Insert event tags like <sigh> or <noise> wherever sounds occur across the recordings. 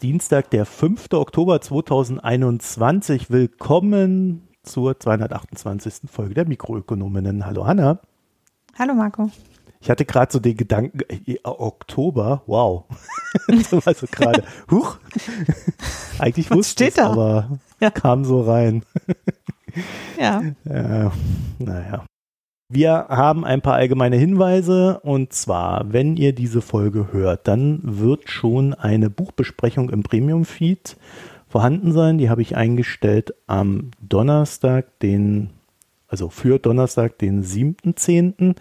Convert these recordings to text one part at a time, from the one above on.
Ist Dienstag, der 5. Oktober 2021. Willkommen zur 228. Folge der Mikroökonominnen. Hallo Hanna. Hallo Marco. Ich hatte gerade so den Gedanken, äh, Oktober, wow. <laughs> das war so gerade, huch. <laughs> Eigentlich Was wusste steht ich da? aber Ja. kam so rein. Ja, <laughs> Äh, naja. Wir haben ein paar allgemeine Hinweise und zwar, wenn ihr diese Folge hört, dann wird schon eine Buchbesprechung im Premium-Feed vorhanden sein. Die habe ich eingestellt am Donnerstag, den, also für Donnerstag, den 7.10.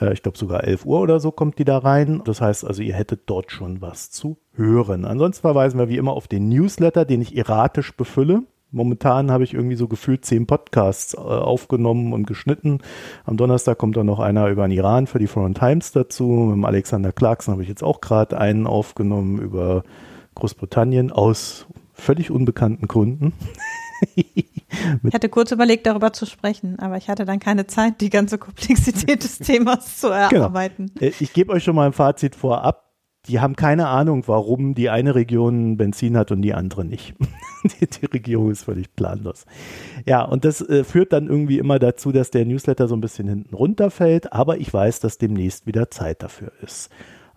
Äh, Ich glaube sogar 11 Uhr oder so kommt die da rein. Das heißt also, ihr hättet dort schon was zu hören. Ansonsten verweisen wir wie immer auf den Newsletter, den ich erratisch befülle. Momentan habe ich irgendwie so gefühlt zehn Podcasts äh, aufgenommen und geschnitten. Am Donnerstag kommt dann noch einer über den Iran für die Foreign Times dazu. Mit dem Alexander Clarkson habe ich jetzt auch gerade einen aufgenommen über Großbritannien aus völlig unbekannten Gründen. <laughs> ich hatte kurz überlegt, darüber zu sprechen, aber ich hatte dann keine Zeit, die ganze Komplexität des Themas zu erarbeiten. Äh, Ich gebe euch schon mal ein Fazit vorab. Die haben keine Ahnung, warum die eine Region Benzin hat und die andere nicht. <laughs> die, die Regierung ist völlig planlos. Ja, und das äh, führt dann irgendwie immer dazu, dass der Newsletter so ein bisschen hinten runterfällt, aber ich weiß, dass demnächst wieder Zeit dafür ist.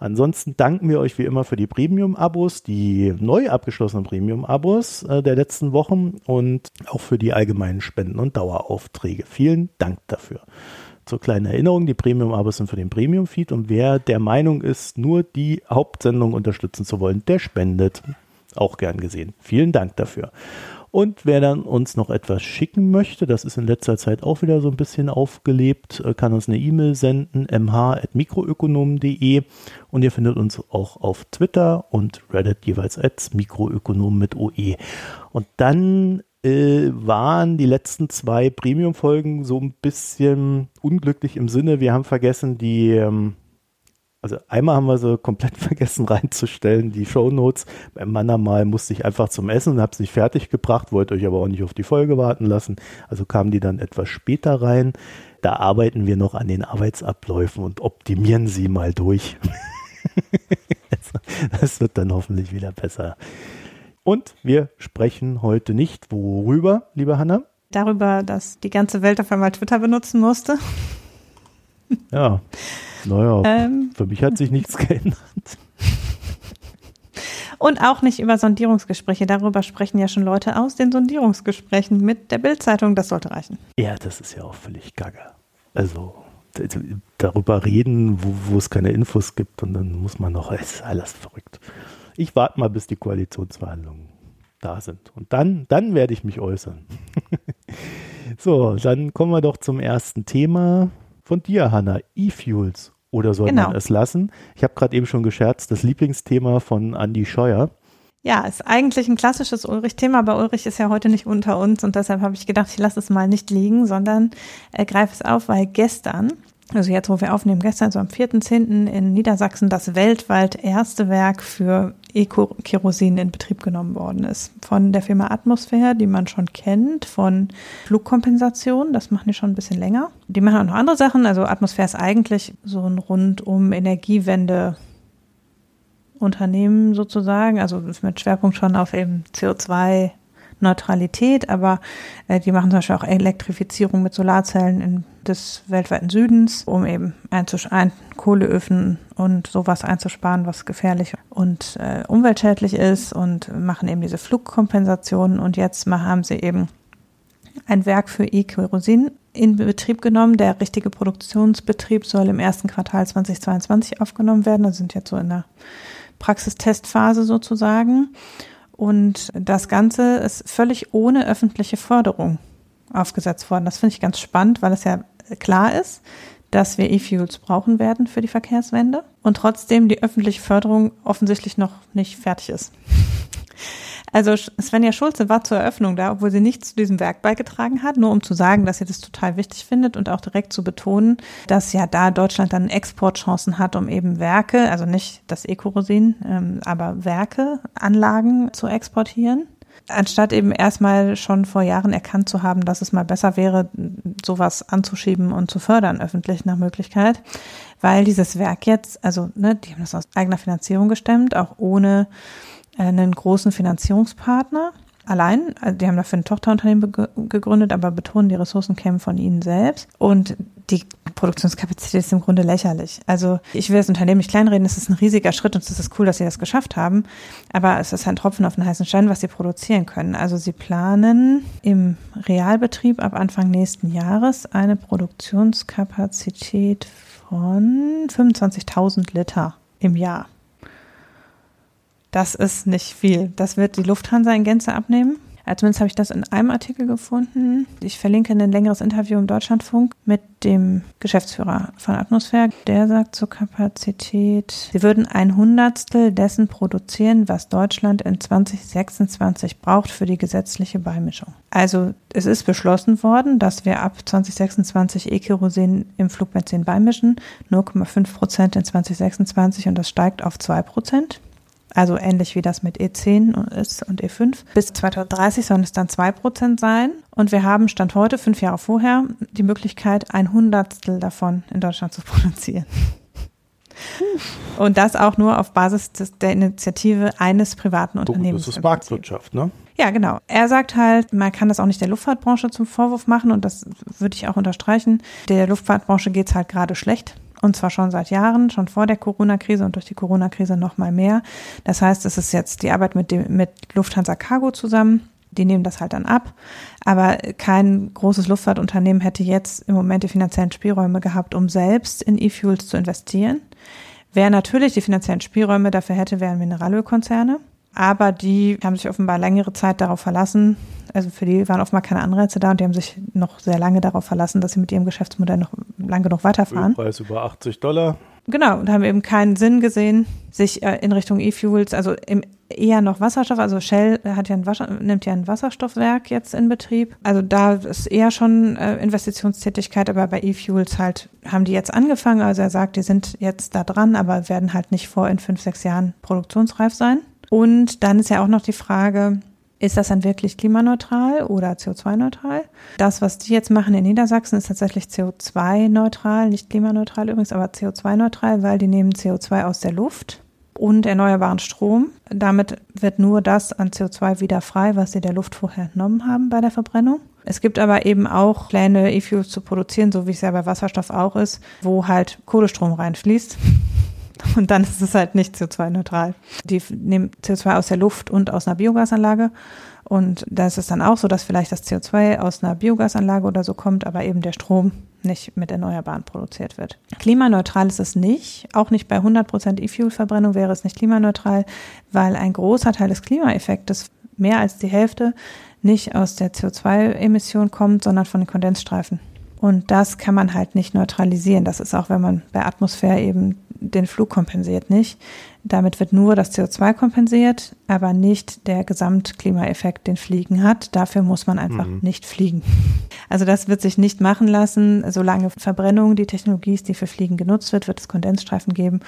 Ansonsten danken wir euch wie immer für die Premium-Abos, die neu abgeschlossenen Premium-Abos äh, der letzten Wochen und auch für die allgemeinen Spenden und Daueraufträge. Vielen Dank dafür. Zur kleinen Erinnerung, die Premium-Abos sind für den Premium-Feed und wer der Meinung ist, nur die Hauptsendung unterstützen zu wollen, der spendet. Auch gern gesehen. Vielen Dank dafür. Und wer dann uns noch etwas schicken möchte, das ist in letzter Zeit auch wieder so ein bisschen aufgelebt, äh, kann uns eine E-Mail senden, mh.mikroökonomen.de und ihr findet uns auch auf Twitter und Reddit jeweils als Mikroökonomen mit OE. Und dann äh, waren die letzten zwei Premium-Folgen so ein bisschen unglücklich im Sinne, wir haben vergessen, die, ähm, also einmal haben wir sie komplett <laughs> vergessen reinzustellen, die Shownotes. Beim anderen Mal musste ich einfach zum Essen und habe es nicht fertig gebracht, wollte euch aber auch nicht auf die Folge warten lassen. Also kamen die dann etwas später rein. Da arbeiten wir noch an den Arbeitsabläufen und optimieren sie mal durch. <laughs> das wird dann hoffentlich wieder besser. Und wir sprechen heute nicht worüber, liebe Hanna? Darüber, dass die ganze Welt auf einmal Twitter benutzen musste. Ja, naja, <laughs> Ähm, für mich hat sich nichts <laughs> geändert. und auch nicht über Sondierungsgespräche. Darüber sprechen ja schon Leute aus den Sondierungsgesprächen mit der Bildzeitung. Das sollte reichen. Ja, das ist ja auch völlig gaga. Also darüber reden, wo, wo es keine Infos gibt und dann muss man noch, es ist alles verrückt. Ich warte mal, bis die Koalitionsverhandlungen da sind. Und dann, dann werde ich mich äußern. <laughs> so, dann kommen wir doch zum ersten Thema von dir, Hanna. E-Fuels. Oder soll Genau. man es lassen? Ich habe gerade eben schon gescherzt, das Lieblingsthema von Andy Scheuer. Ja, ist eigentlich ein klassisches Ulrich-Thema, aber Ulrich ist ja heute nicht unter uns und deshalb habe ich gedacht, ich lasse es mal nicht liegen, sondern äh, greife es auf, weil gestern, also jetzt, wo wir aufnehmen, gestern, so am 4.10. in Niedersachsen, das weltweit erste Werk für Eco-Kerosin in Betrieb genommen worden ist. Von der Firma Atmosphäre, die man schon kennt, von Flugkompensation, das machen die schon ein bisschen länger. Die machen auch noch andere Sachen, also Atmosphäre ist eigentlich so ein rundum Energiewende Unternehmen sozusagen, also mit Schwerpunkt schon auf eben CO2-Neutralität, aber äh, die machen zum Beispiel auch Elektrifizierung mit Solarzellen in, des weltweiten Südens, um eben ein Kohleöfen und sowas einzusparen, was gefährlich und äh, umweltschädlich ist und machen eben diese Flugkompensationen und jetzt haben sie eben ein Werk für E-Kerosin in Betrieb genommen. Der richtige Produktionsbetrieb soll im ersten Quartal 2022 aufgenommen werden. Also sind jetzt so in der Praxistestphase sozusagen. Und das Ganze ist völlig ohne öffentliche Förderung aufgesetzt worden. Das finde ich ganz spannend, weil es ja klar ist, dass wir E-Fuels brauchen werden für die Verkehrswende und trotzdem die öffentliche Förderung offensichtlich noch nicht fertig ist. Also Svenja Schulze war zur Eröffnung da, obwohl sie nichts zu diesem Werk beigetragen hat, nur um zu sagen, dass sie das total wichtig findet und auch direkt zu betonen, dass ja da Deutschland dann Exportchancen hat, um eben Werke, also nicht das Ekorosin, ähm, aber Werke, Anlagen zu exportieren. Anstatt eben erstmal schon vor Jahren erkannt zu haben, dass es mal besser wäre, sowas anzuschieben und zu fördern, öffentlich nach Möglichkeit. Weil dieses Werk jetzt, also ne, die haben das aus eigener Finanzierung gestemmt, auch ohne einen großen Finanzierungspartner allein. Also die haben dafür ein Tochterunternehmen gegründet, aber betonen, die Ressourcen kämen von ihnen selbst. Und die Produktionskapazität ist im Grunde lächerlich. Also ich will das Unternehmen nicht kleinreden, es ist ein riesiger Schritt und es ist cool, dass sie das geschafft haben. Aber es ist ein Tropfen auf den heißen Stein, was sie produzieren können. Also sie planen im Realbetrieb ab Anfang nächsten Jahres eine Produktionskapazität von 25.000 Liter im Jahr. Das ist nicht viel. Das wird die Lufthansa in Gänze abnehmen. Also zumindest habe ich das in einem Artikel gefunden. Ich verlinke ein längeres Interview im Deutschlandfunk mit dem Geschäftsführer von Atmosphäre. Der sagt zur Kapazität, sie würden ein Hundertstel dessen produzieren, was Deutschland in 2026 braucht für die gesetzliche Beimischung. Also es ist beschlossen worden, dass wir ab 2026 E-Kerosin im Flugbenzin beimischen, 0,5 Prozent in 2026 und das steigt auf 2 Prozent also ähnlich wie das mit E10 ist und E5. Bis 2030 sollen es dann 2% sein. Und wir haben Stand heute, fünf Jahre vorher, die Möglichkeit, ein Hundertstel davon in Deutschland zu produzieren. Und das auch nur auf Basis des, der Initiative eines privaten Unternehmens. Das ist Marktwirtschaft, ne? Ja, genau. Er sagt halt, man kann das auch nicht der Luftfahrtbranche zum Vorwurf machen und das würde ich auch unterstreichen. Der Luftfahrtbranche geht es halt gerade schlecht. Und zwar schon seit Jahren, schon vor der Corona-Krise und durch die Corona-Krise noch mal mehr. Das heißt, es ist jetzt die Arbeit mit, dem, mit Lufthansa Cargo zusammen. Die nehmen das halt dann ab. Aber kein großes Luftfahrtunternehmen hätte jetzt im Moment die finanziellen Spielräume gehabt, um selbst in E-Fuels zu investieren. Wer natürlich die finanziellen Spielräume dafür hätte, wären Mineralölkonzerne. Aber die haben sich offenbar längere Zeit darauf verlassen. Also für die waren offenbar keine Anreize da und die haben sich noch sehr lange darauf verlassen, dass sie mit ihrem Geschäftsmodell noch lange genug weiterfahren. Ölpreis über 80 Dollar. Genau, und haben eben keinen Sinn gesehen, sich äh, in Richtung E-Fuels, also im, eher noch Wasserstoff, also Shell hat ja ein Wasser, nimmt ja ein Wasserstoffwerk jetzt in Betrieb. Also da ist eher schon äh, Investitionstätigkeit, aber bei E-Fuels halt haben die jetzt angefangen. Also er sagt, die sind jetzt da dran, aber werden halt nicht vor in fünf, sechs Jahren produktionsreif sein. Und dann ist ja auch noch die Frage, ist das dann wirklich klimaneutral oder CO2-neutral? Das, was die jetzt machen in Niedersachsen, ist tatsächlich CO2-neutral, nicht klimaneutral übrigens, aber CO2-neutral, weil die nehmen CO2 aus der Luft und erneuerbaren Strom. Damit wird nur das an CO2 wieder frei, was sie der Luft vorher entnommen haben bei der Verbrennung. Es gibt aber eben auch Pläne, E-Fuels zu produzieren, so wie es ja bei Wasserstoff auch ist, wo halt Kohlestrom reinfließt. Und dann ist es halt nicht CO2-neutral. Die nehmen CO2 aus der Luft und aus einer Biogasanlage. Und da ist es dann auch so, dass vielleicht das CO2 aus einer Biogasanlage oder so kommt, aber eben der Strom nicht mit Erneuerbaren produziert wird. Klimaneutral ist es nicht. Auch nicht bei 100% E-Fuel-Verbrennung wäre es nicht klimaneutral, weil ein großer Teil des Klimaeffektes, mehr als die Hälfte, nicht aus der CO2-Emission kommt, sondern von den Kondensstreifen. Und das kann man halt nicht neutralisieren. Das ist auch, wenn man bei Atmosphäre eben den Flug kompensiert nicht. Damit wird nur das CO2 kompensiert, aber nicht der Gesamtklimaeffekt, den Fliegen hat. Dafür muss man einfach mhm. nicht fliegen. Also das wird sich nicht machen lassen. Solange Verbrennung die Technologie ist, die für Fliegen genutzt wird, wird es Kondensstreifen geben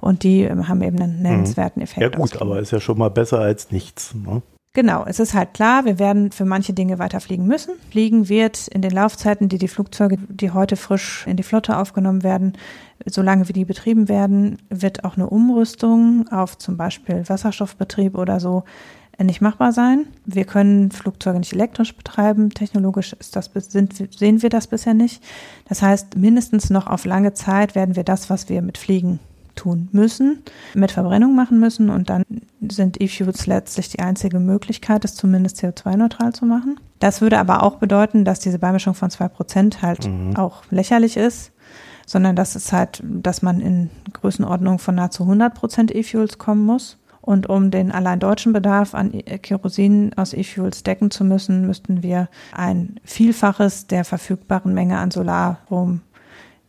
und die ähm, haben eben einen nennenswerten Effekt. Ja gut, aber ist ja schon mal besser als nichts. Ne? Genau, es ist halt klar, wir werden für manche Dinge weiter fliegen müssen. Fliegen wird in den Laufzeiten, die die Flugzeuge, die heute frisch in die Flotte aufgenommen werden, solange wie die betrieben werden, wird auch eine Umrüstung auf zum Beispiel Wasserstoffbetrieb oder so nicht machbar sein. Wir können Flugzeuge nicht elektrisch betreiben. Technologisch ist das, sind, sehen wir das bisher nicht. Das heißt, mindestens noch auf lange Zeit werden wir das, was wir mit Fliegen tun müssen, mit Verbrennung machen müssen und dann sind E-Fuels letztlich die einzige Möglichkeit, es zumindest CO2-neutral zu machen. Das würde aber auch bedeuten, dass diese Beimischung von zwei Prozent halt mhm. auch lächerlich ist, sondern dass es halt, dass man in Größenordnung von nahezu 100 Prozent E-Fuels kommen muss. Und um den allein deutschen Bedarf an Kerosin aus E-Fuels decken zu müssen, müssten wir ein Vielfaches der verfügbaren Menge an Solarstrom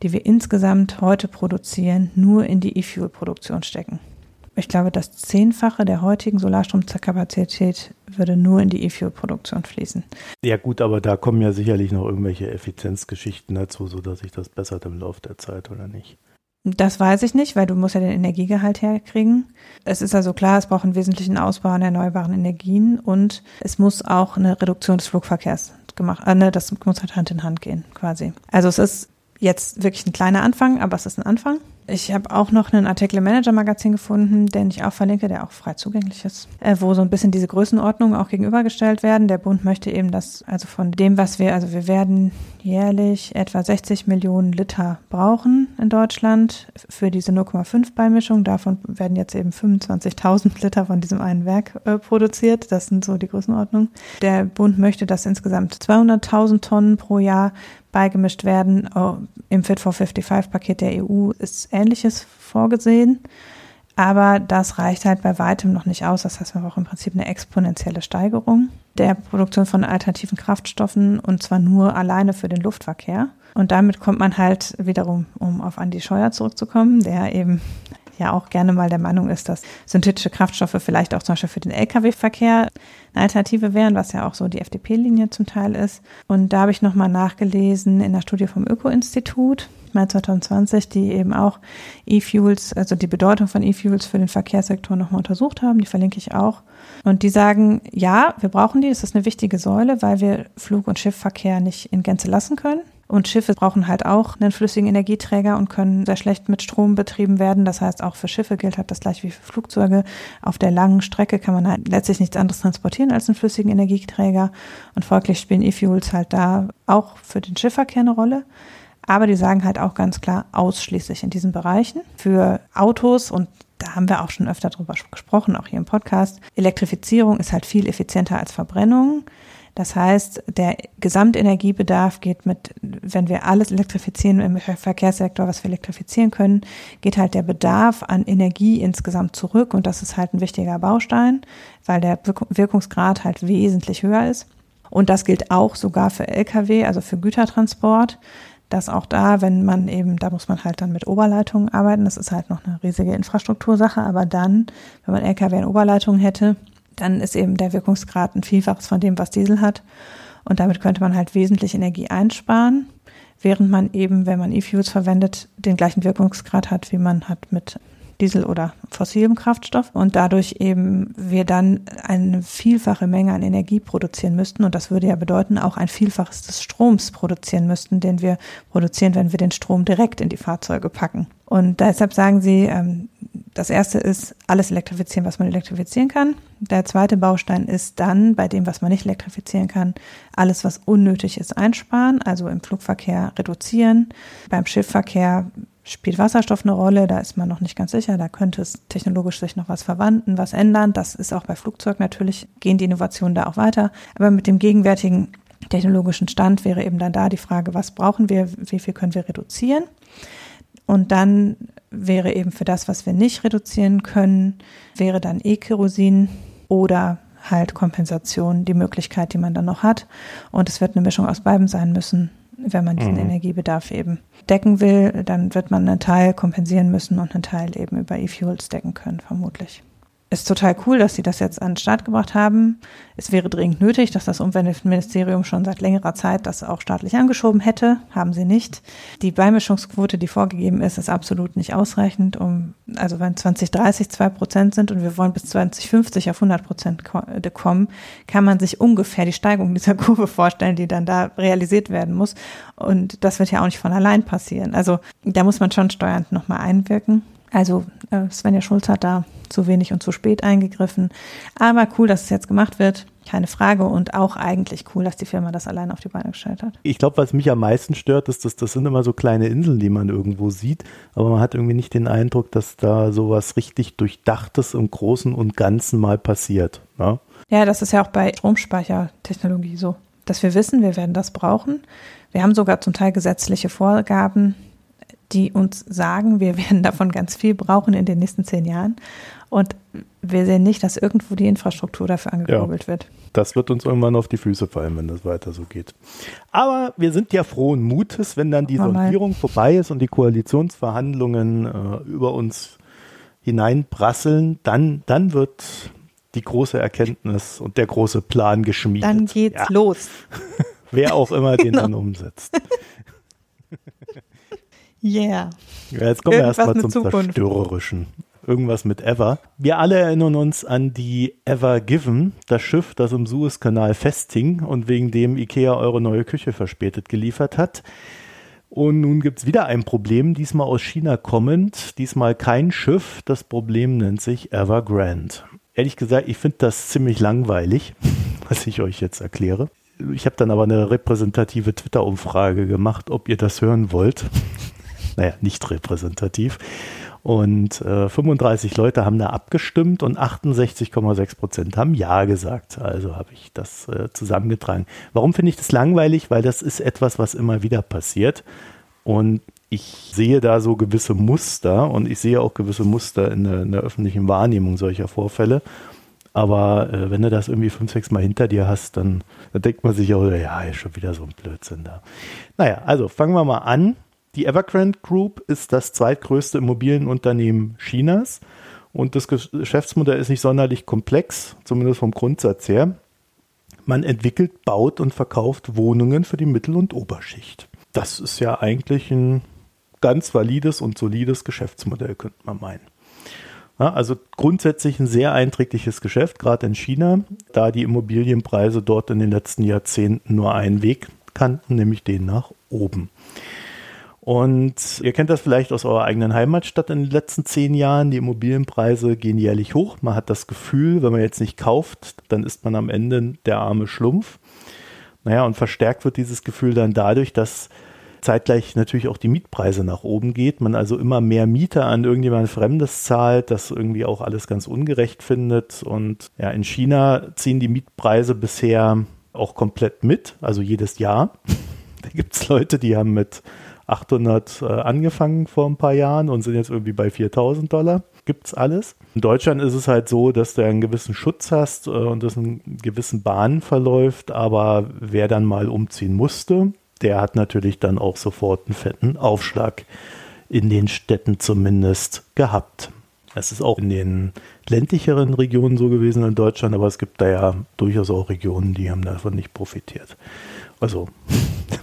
die wir insgesamt heute produzieren, nur in die E-Fuel-Produktion stecken. Ich glaube, das Zehnfache der heutigen Solarstromkapazität würde nur in die E-Fuel-Produktion fließen. Ja gut, aber da kommen ja sicherlich noch irgendwelche Effizienzgeschichten dazu, sodass sich das bessert im Laufe der Zeit, oder nicht? Das weiß ich nicht, weil du musst ja den Energiegehalt herkriegen. Es ist also klar, es braucht einen wesentlichen Ausbau an erneuerbaren Energien und es muss auch eine Reduktion des Flugverkehrs gemacht, äh, ne, das muss halt Hand in Hand gehen, quasi. Also es ist jetzt wirklich ein kleiner Anfang, aber es ist ein Anfang. Ich habe auch noch einen Artikel im Manager-Magazin gefunden, den ich auch verlinke, der auch frei zugänglich ist, äh, wo so ein bisschen diese Größenordnungen auch gegenübergestellt werden. Der Bund möchte eben, dass also von dem, was wir, also wir werden jährlich etwa 60 Millionen Liter brauchen in Deutschland für diese 0,5 Beimischung. Davon werden jetzt eben 25.000 Liter von diesem einen Werk äh, produziert. Das sind so die Größenordnungen. Der Bund möchte, dass insgesamt 200.000 Tonnen pro Jahr beigemischt werden. Oh, Im Fit for 55-Paket der EU ist Ähnliches vorgesehen. Aber das reicht halt bei weitem noch nicht aus. Das heißt, wir brauchen im Prinzip eine exponentielle Steigerung der Produktion von alternativen Kraftstoffen und zwar nur alleine für den Luftverkehr. Und damit kommt man halt wiederum, um auf Andi Scheuer zurückzukommen, der eben ja auch gerne mal der Meinung ist, dass synthetische Kraftstoffe vielleicht auch zum Beispiel für den Lkw-Verkehr eine Alternative wären, was ja auch so die FDP-Linie zum Teil ist. Und da habe ich nochmal nachgelesen in der Studie vom Öko-Institut, Mai 2020, die eben auch E-Fuels, also die Bedeutung von E-Fuels für den Verkehrssektor nochmal untersucht haben. Die verlinke ich auch. Und die sagen, ja, wir brauchen die, das ist eine wichtige Säule, weil wir Flug- und Schiffverkehr nicht in Gänze lassen können. Und Schiffe brauchen halt auch einen flüssigen Energieträger und können sehr schlecht mit Strom betrieben werden. Das heißt, auch für Schiffe gilt halt das gleich wie für Flugzeuge. Auf der langen Strecke kann man halt letztlich nichts anderes transportieren als einen flüssigen Energieträger. Und folglich spielen E-Fuels halt da auch für den Schiffverkehr eine Rolle. Aber die sagen halt auch ganz klar, ausschließlich in diesen Bereichen. Für Autos und da haben wir auch schon öfter drüber gesprochen, auch hier im Podcast. Elektrifizierung ist halt viel effizienter als Verbrennung. Das heißt, der Gesamtenergiebedarf geht mit, wenn wir alles elektrifizieren im Verkehrssektor, was wir elektrifizieren können, geht halt der Bedarf an Energie insgesamt zurück und das ist halt ein wichtiger Baustein, weil der Wirkungsgrad halt wesentlich höher ist. Und das gilt auch sogar für Lkw, also für Gütertransport dass auch da, wenn man eben, da muss man halt dann mit Oberleitungen arbeiten, das ist halt noch eine riesige Infrastruktursache, aber dann, wenn man Lkw in Oberleitungen hätte, dann ist eben der Wirkungsgrad ein Vielfaches von dem, was Diesel hat. Und damit könnte man halt wesentlich Energie einsparen, während man eben, wenn man E-Fuels verwendet, den gleichen Wirkungsgrad hat, wie man hat mit Diesel oder fossilem Kraftstoff und dadurch eben wir dann eine vielfache Menge an Energie produzieren müssten und das würde ja bedeuten auch ein Vielfaches des Stroms produzieren müssten, den wir produzieren, wenn wir den Strom direkt in die Fahrzeuge packen. Und deshalb sagen sie, ähm, das erste ist alles elektrifizieren, was man elektrifizieren kann. Der zweite Baustein ist dann bei dem, was man nicht elektrifizieren kann, alles, was unnötig ist, einsparen, also im Flugverkehr reduzieren, beim Schiffverkehr spielt Wasserstoff eine Rolle, da ist man noch nicht ganz sicher, da könnte es technologisch sich noch was verwandeln, was ändern. Das ist auch bei Flugzeug natürlich, gehen die Innovationen da auch weiter. Aber mit dem gegenwärtigen technologischen Stand wäre eben dann da die Frage, was brauchen wir, wie viel können wir reduzieren? Und dann wäre eben für das, was wir nicht reduzieren können, wäre dann E-Kerosin oder halt Kompensation die Möglichkeit, die man dann noch hat. Und es wird eine Mischung aus beiden sein müssen wenn man diesen mhm. Energiebedarf eben decken will, dann wird man einen Teil kompensieren müssen und einen Teil eben über E-Fuels decken können, vermutlich ist total cool, dass sie das jetzt an den Start gebracht haben. Es wäre dringend nötig, dass das Umweltministerium schon seit längerer Zeit das auch staatlich angeschoben hätte. Haben sie nicht. Die Beimischungsquote, die vorgegeben ist, ist absolut nicht ausreichend. Um, also wenn 2030 zwei Prozent sind und wir wollen bis 2050 auf 100 Prozent äh, kommen, kann man sich ungefähr die Steigung dieser <laughs> Kurve vorstellen, die dann da realisiert werden muss. Und das wird ja auch nicht von allein passieren. Also da muss man schon steuernd nochmal einwirken. Also äh, Svenja Schulz hat da zu wenig und zu spät eingegriffen. Aber cool, dass es jetzt gemacht wird. Keine Frage. Und auch eigentlich cool, dass die Firma das alleine auf die Beine gestellt hat. Ich glaube, was mich am meisten stört, ist, dass das sind immer so kleine Inseln, die man irgendwo sieht. Aber man hat irgendwie nicht den Eindruck, dass da sowas richtig Durchdachtes im Großen und Ganzen mal passiert. Ne? Ja, das ist ja auch bei Stromspeichertechnologie so. Dass wir wissen, wir werden das brauchen. Wir haben sogar zum Teil gesetzliche Vorgaben, die uns sagen, wir <laughs> werden davon ganz viel brauchen in den nächsten zehn Jahren. Und wir sehen nicht, dass irgendwo die Infrastruktur dafür angekurbelt ja, wird. Das wird uns irgendwann auf die Füße fallen, wenn das weiter so geht. Aber wir sind ja frohen Mutes, wenn dann die Sondierung vorbei ist und die Koalitionsverhandlungen äh, über uns hineinprasseln, dann, dann wird die große Erkenntnis und der große Plan geschmiedet. Dann geht's ja. los. <laughs> Wer auch immer genau. den dann umsetzt. Yeah. Ja, jetzt kommen Irgendwas wir erstmal zum Zukunft. Zerstörerischen. Irgendwas mit Ever. Wir alle erinnern uns an die Ever Given, das Schiff, das im Suezkanal festhing und wegen dem Ikea eure neue Küche verspätet geliefert hat. Und nun gibt es wieder ein Problem, diesmal aus China kommend, diesmal kein Schiff. Das Problem nennt sich Evergrande. Ehrlich gesagt, ich finde das ziemlich langweilig, <laughs> was ich euch jetzt erkläre. Ich habe dann aber eine repräsentative Twitter-Umfrage gemacht, ob ihr das hören wollt. Naja, nicht repräsentativ. Und äh, 35 Leute haben da abgestimmt und 68,6 Prozent haben Ja gesagt. Also habe ich das äh, zusammengetragen. Warum finde ich das langweilig? Weil das ist etwas, was immer wieder passiert. Und ich sehe da so gewisse Muster und ich sehe auch gewisse Muster in der, in der öffentlichen Wahrnehmung solcher Vorfälle. Aber äh, wenn du das irgendwie fünf, sechs Mal hinter dir hast, dann, dann denkt man sich auch, ja, ist schon wieder so ein Blödsinn da. Naja, also fangen wir mal an. Die Evergrande Group ist das zweitgrößte Immobilienunternehmen Chinas und das Geschäftsmodell ist nicht sonderlich komplex, zumindest vom Grundsatz her. Man entwickelt, baut und verkauft Wohnungen für die Mittel- und Oberschicht. Das ist ja eigentlich ein ganz valides und solides Geschäftsmodell, könnte man meinen. Ja, also grundsätzlich ein sehr einträgliches Geschäft, gerade in China, da die Immobilienpreise dort in den letzten Jahrzehnten nur einen Weg kannten, nämlich den nach oben. Und ihr kennt das vielleicht aus eurer eigenen Heimatstadt in den letzten zehn Jahren. Die Immobilienpreise gehen jährlich hoch. Man hat das Gefühl, wenn man jetzt nicht kauft, dann ist man am Ende der arme Schlumpf. Naja, und verstärkt wird dieses Gefühl dann dadurch, dass zeitgleich natürlich auch die Mietpreise nach oben geht. Man also immer mehr Mieter an irgendjemand Fremdes zahlt, das irgendwie auch alles ganz ungerecht findet. Und ja, in China ziehen die Mietpreise bisher auch komplett mit, also jedes Jahr. <laughs> da gibt es Leute, die haben mit 800 äh, angefangen vor ein paar Jahren und sind jetzt irgendwie bei 4000 Dollar. Gibt's alles. In Deutschland ist es halt so, dass du einen gewissen Schutz hast äh, und das in gewissen Bahnen verläuft, aber wer dann mal umziehen musste, der hat natürlich dann auch sofort einen fetten Aufschlag in den Städten zumindest gehabt. Es ist auch in den ländlicheren Regionen so gewesen in Deutschland, aber es gibt da ja durchaus auch Regionen, die haben davon nicht profitiert. Also,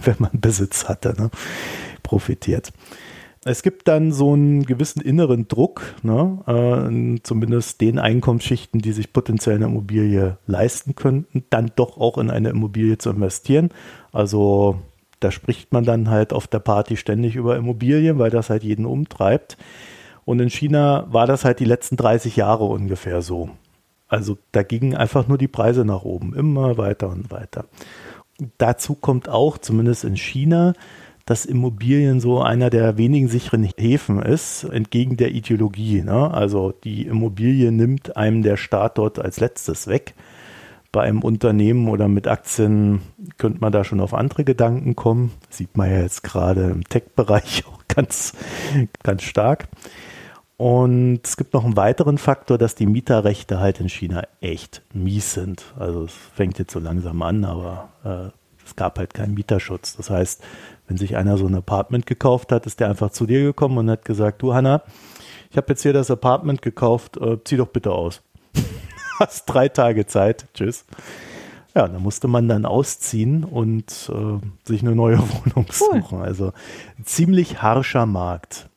<laughs> wenn man Besitz hatte. Ne? profitiert. Es gibt dann so einen gewissen inneren Druck, ne, äh, zumindest den Einkommensschichten, die sich potenziell eine Immobilie leisten könnten, dann doch auch in eine Immobilie zu investieren. Also da spricht man dann halt auf der Party ständig über Immobilien, weil das halt jeden umtreibt. Und in China war das halt die letzten 30 Jahre ungefähr so. Also da gingen einfach nur die Preise nach oben, immer weiter und weiter. Dazu kommt auch, zumindest in China, dass Immobilien so einer der wenigen sicheren Häfen ist, entgegen der Ideologie. Ne? Also die Immobilie nimmt einem der Staat dort als letztes weg. Bei einem Unternehmen oder mit Aktien könnte man da schon auf andere Gedanken kommen. Sieht man ja jetzt gerade im Tech-Bereich <laughs> auch ganz, ganz stark. Und es gibt noch einen weiteren Faktor, dass die Mieterrechte halt in China echt mies sind. Also es fängt jetzt so langsam an, aber äh, es gab halt keinen Mieterschutz. Das heißt, wenn sich einer so ein Apartment gekauft hat, ist der einfach zu dir gekommen und hat gesagt, du Hanna, ich habe jetzt hier das Apartment gekauft, äh, zieh doch bitte aus. <laughs> Hast drei Tage Zeit. Tschüss. Ja, da musste man dann ausziehen und äh, sich eine neue <laughs> Wohnung suchen. Cool. Also ziemlich harscher Markt.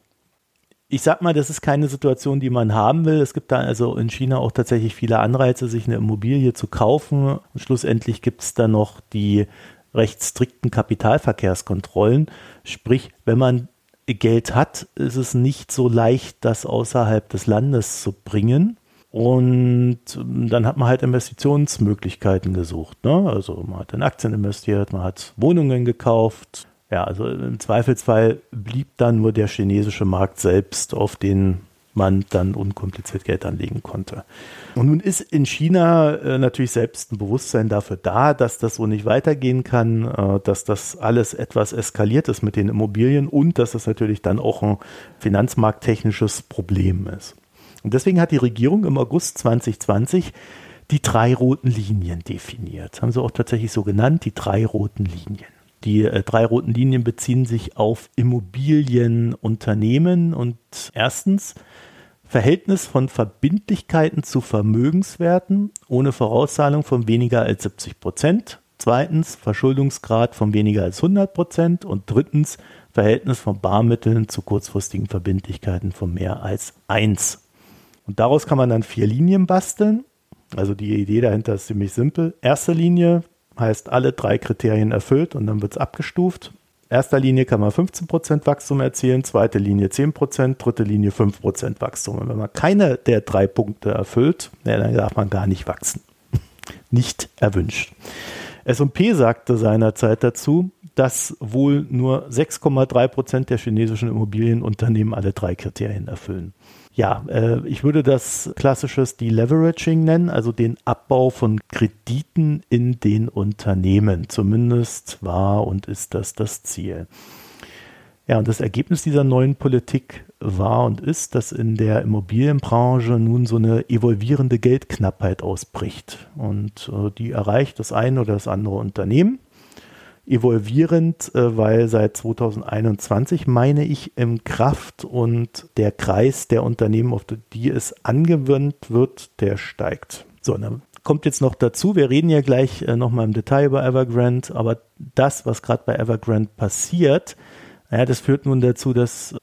Ich sag mal, das ist keine Situation, die man haben will. Es gibt da also in China auch tatsächlich viele Anreize, sich eine Immobilie zu kaufen. Und schlussendlich gibt es da noch die recht strikten Kapitalverkehrskontrollen. Sprich, wenn man Geld hat, ist es nicht so leicht, das außerhalb des Landes zu bringen. Und dann hat man halt Investitionsmöglichkeiten gesucht. Ne? Also man hat in Aktien investiert, man hat Wohnungen gekauft. Ja, also im Zweifelsfall blieb dann nur der chinesische Markt selbst, auf den man dann unkompliziert Geld anlegen konnte. Und nun ist in China äh, natürlich selbst ein Bewusstsein dafür da, dass das so nicht weitergehen kann, äh, dass das alles etwas eskaliert ist mit den Immobilien und dass das natürlich dann auch ein finanzmarkttechnisches Problem ist. Und deswegen hat die Regierung im August 2020 die drei roten Linien definiert. Haben sie auch tatsächlich so genannt, die drei roten Linien. Die äh, drei roten Linien beziehen sich auf Immobilienunternehmen und erstens Verhältnis von Verbindlichkeiten zu Vermögenswerten ohne Vorauszahlung von weniger als 70 Prozent. Zweitens Verschuldungsgrad von weniger als 100 Prozent. Und drittens Verhältnis von Barmitteln zu kurzfristigen Verbindlichkeiten von mehr als 1. Und daraus kann man dann vier Linien basteln. Also die Idee dahinter ist ziemlich simpel. Erste Linie heißt alle drei Kriterien erfüllt und dann wird es abgestuft. erster Linie kann man 15% Wachstum erzielen, zweite Linie 10%, dritte Linie 5% Wachstum. Und wenn man keine der drei Punkte erfüllt, ja, dann darf man gar nicht wachsen. <laughs> nicht erwünscht. S&P sagte seinerzeit dazu, dass wohl nur 6,3% der chinesischen Immobilienunternehmen alle drei Kriterien erfüllen. Ja, äh, ich würde das klassisches Deleveraging nennen, also den Abbau von Krediten in den Unternehmen. Zumindest war und ist das das Ziel. Ja, und das Ergebnis dieser neuen Politik war und ist, dass in der Immobilienbranche nun so eine evolvierende Geldknappheit ausbricht. Und äh, die erreicht das eine oder das andere Unternehmen evolvierend, äh, weil seit 2021 meine ich im Kraft und der Kreis der Unternehmen, auf die es angewandt wird, der steigt. So, dann kommt jetzt noch dazu, wir reden ja gleich äh, nochmal im Detail über Evergrande, aber das, was gerade bei Evergrande passiert, ja, das führt nun dazu, dass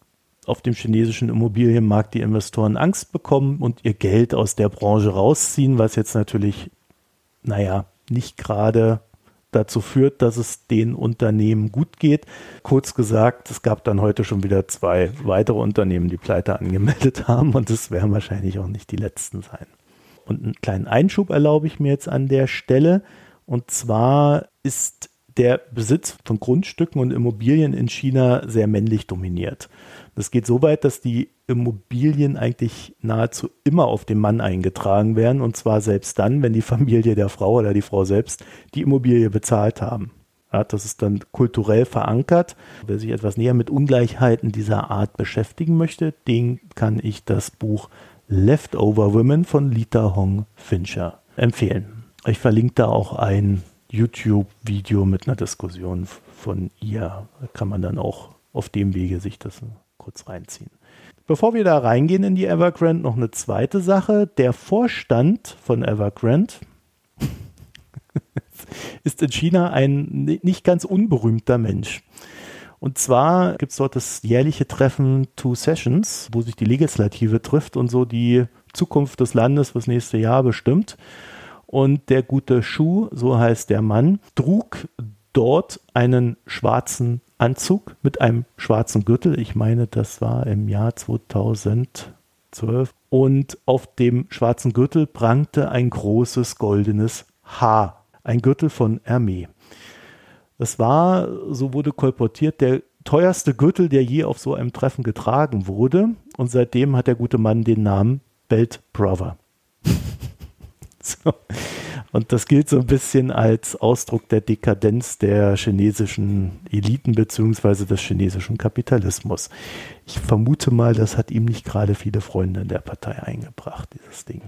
auf dem chinesischen Immobilienmarkt die Investoren Angst bekommen und ihr Geld aus der Branche rausziehen, was jetzt natürlich, naja, nicht gerade dazu führt, dass es den Unternehmen gut geht. Kurz gesagt, es gab dann heute schon wieder zwei weitere Unternehmen, die Pleite angemeldet <laughs> haben und es werden wahrscheinlich auch nicht die letzten sein. Und einen kleinen Einschub erlaube ich mir jetzt an der Stelle. Und zwar ist der Besitz von Grundstücken und Immobilien in China sehr männlich dominiert. Das geht so weit, dass die Immobilien eigentlich nahezu immer auf den Mann eingetragen werden und zwar selbst dann, wenn die Familie der Frau oder die Frau selbst die Immobilie bezahlt haben. Ja, das ist dann kulturell verankert. Wer sich etwas näher mit Ungleichheiten dieser Art beschäftigen möchte, den kann ich das Buch Leftover Women von Lita Hong Fincher empfehlen. Ich verlinke da auch ein YouTube-Video mit einer Diskussion von ihr. Kann man dann auch auf dem Wege sich das kurz reinziehen. Bevor wir da reingehen in die Evergrande, noch eine zweite Sache. Der Vorstand von Evergrande <laughs> ist in China ein nicht ganz unberühmter Mensch. Und zwar gibt es dort das jährliche Treffen Two Sessions, wo sich die Legislative trifft und so die Zukunft des Landes fürs nächste Jahr bestimmt. Und der gute Shu, so heißt der Mann, trug dort einen schwarzen Anzug mit einem schwarzen Gürtel. Ich meine, das war im Jahr 2012. Und auf dem schwarzen Gürtel prangte ein großes goldenes Haar. Ein Gürtel von Hermé. Das war, so wurde kolportiert, der teuerste Gürtel, der je auf so einem Treffen getragen wurde. Und seitdem hat der gute Mann den Namen Belt Brother. <laughs> <laughs> so. Und das gilt so ein bisschen als Ausdruck der Dekadenz der chinesischen Eliten beziehungsweise des chinesischen Kapitalismus. Ich vermute mal, das hat ihm nicht gerade viele Freunde in der Partei eingebracht, dieses Ding.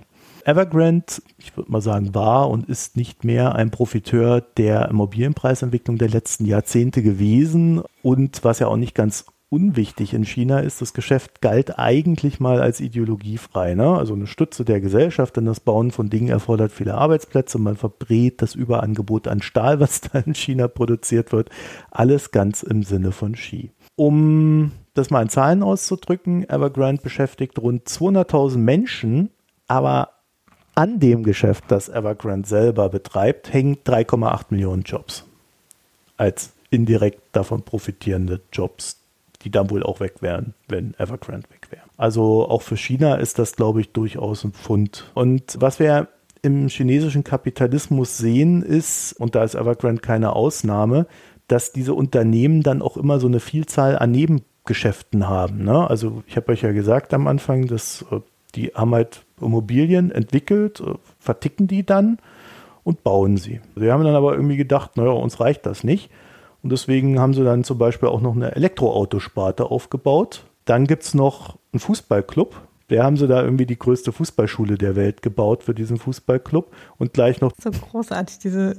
Evergrande, ich würde mal sagen, war und ist nicht mehr ein Profiteur der Immobilienpreisentwicklung der letzten Jahrzehnte gewesen und was ja auch nicht ganz unwichtig in China ist, das Geschäft galt eigentlich mal als ideologiefrei. Ne? Also eine Stütze der Gesellschaft, denn das Bauen von Dingen erfordert viele Arbeitsplätze. Man verbrät das Überangebot an Stahl, <laughs> was da in China produziert wird. Alles ganz im Sinne von Xi. Um das mal in Zahlen auszudrücken, Evergrande beschäftigt rund 200.000 Menschen, aber an dem Geschäft, das Evergrande selber betreibt, hängen 3,8 Millionen Jobs als indirekt davon profitierende Jobs, die dann wohl auch weg wären, wenn Evergrande weg wäre. Also auch für China ist das, glaube ich, durchaus ein Pfund. Und was wir im chinesischen Kapitalismus sehen, ist, und da ist Evergrande keine Ausnahme, dass diese Unternehmen dann auch immer so eine Vielzahl an Nebengeschäften haben. Ne? Also ich habe euch ja gesagt am Anfang, dass äh, die haben halt Immobilien entwickelt, äh, verticken die dann und bauen sie. Sie haben dann aber irgendwie gedacht, naja, uns reicht das nicht und deswegen haben sie dann zum Beispiel auch noch eine Elektroautosparte aufgebaut. Dann gibt es noch einen Fußballclub. Der haben sie da irgendwie die größte Fußballschule der Welt gebaut für diesen Fußballclub. Und gleich noch. So großartig, diese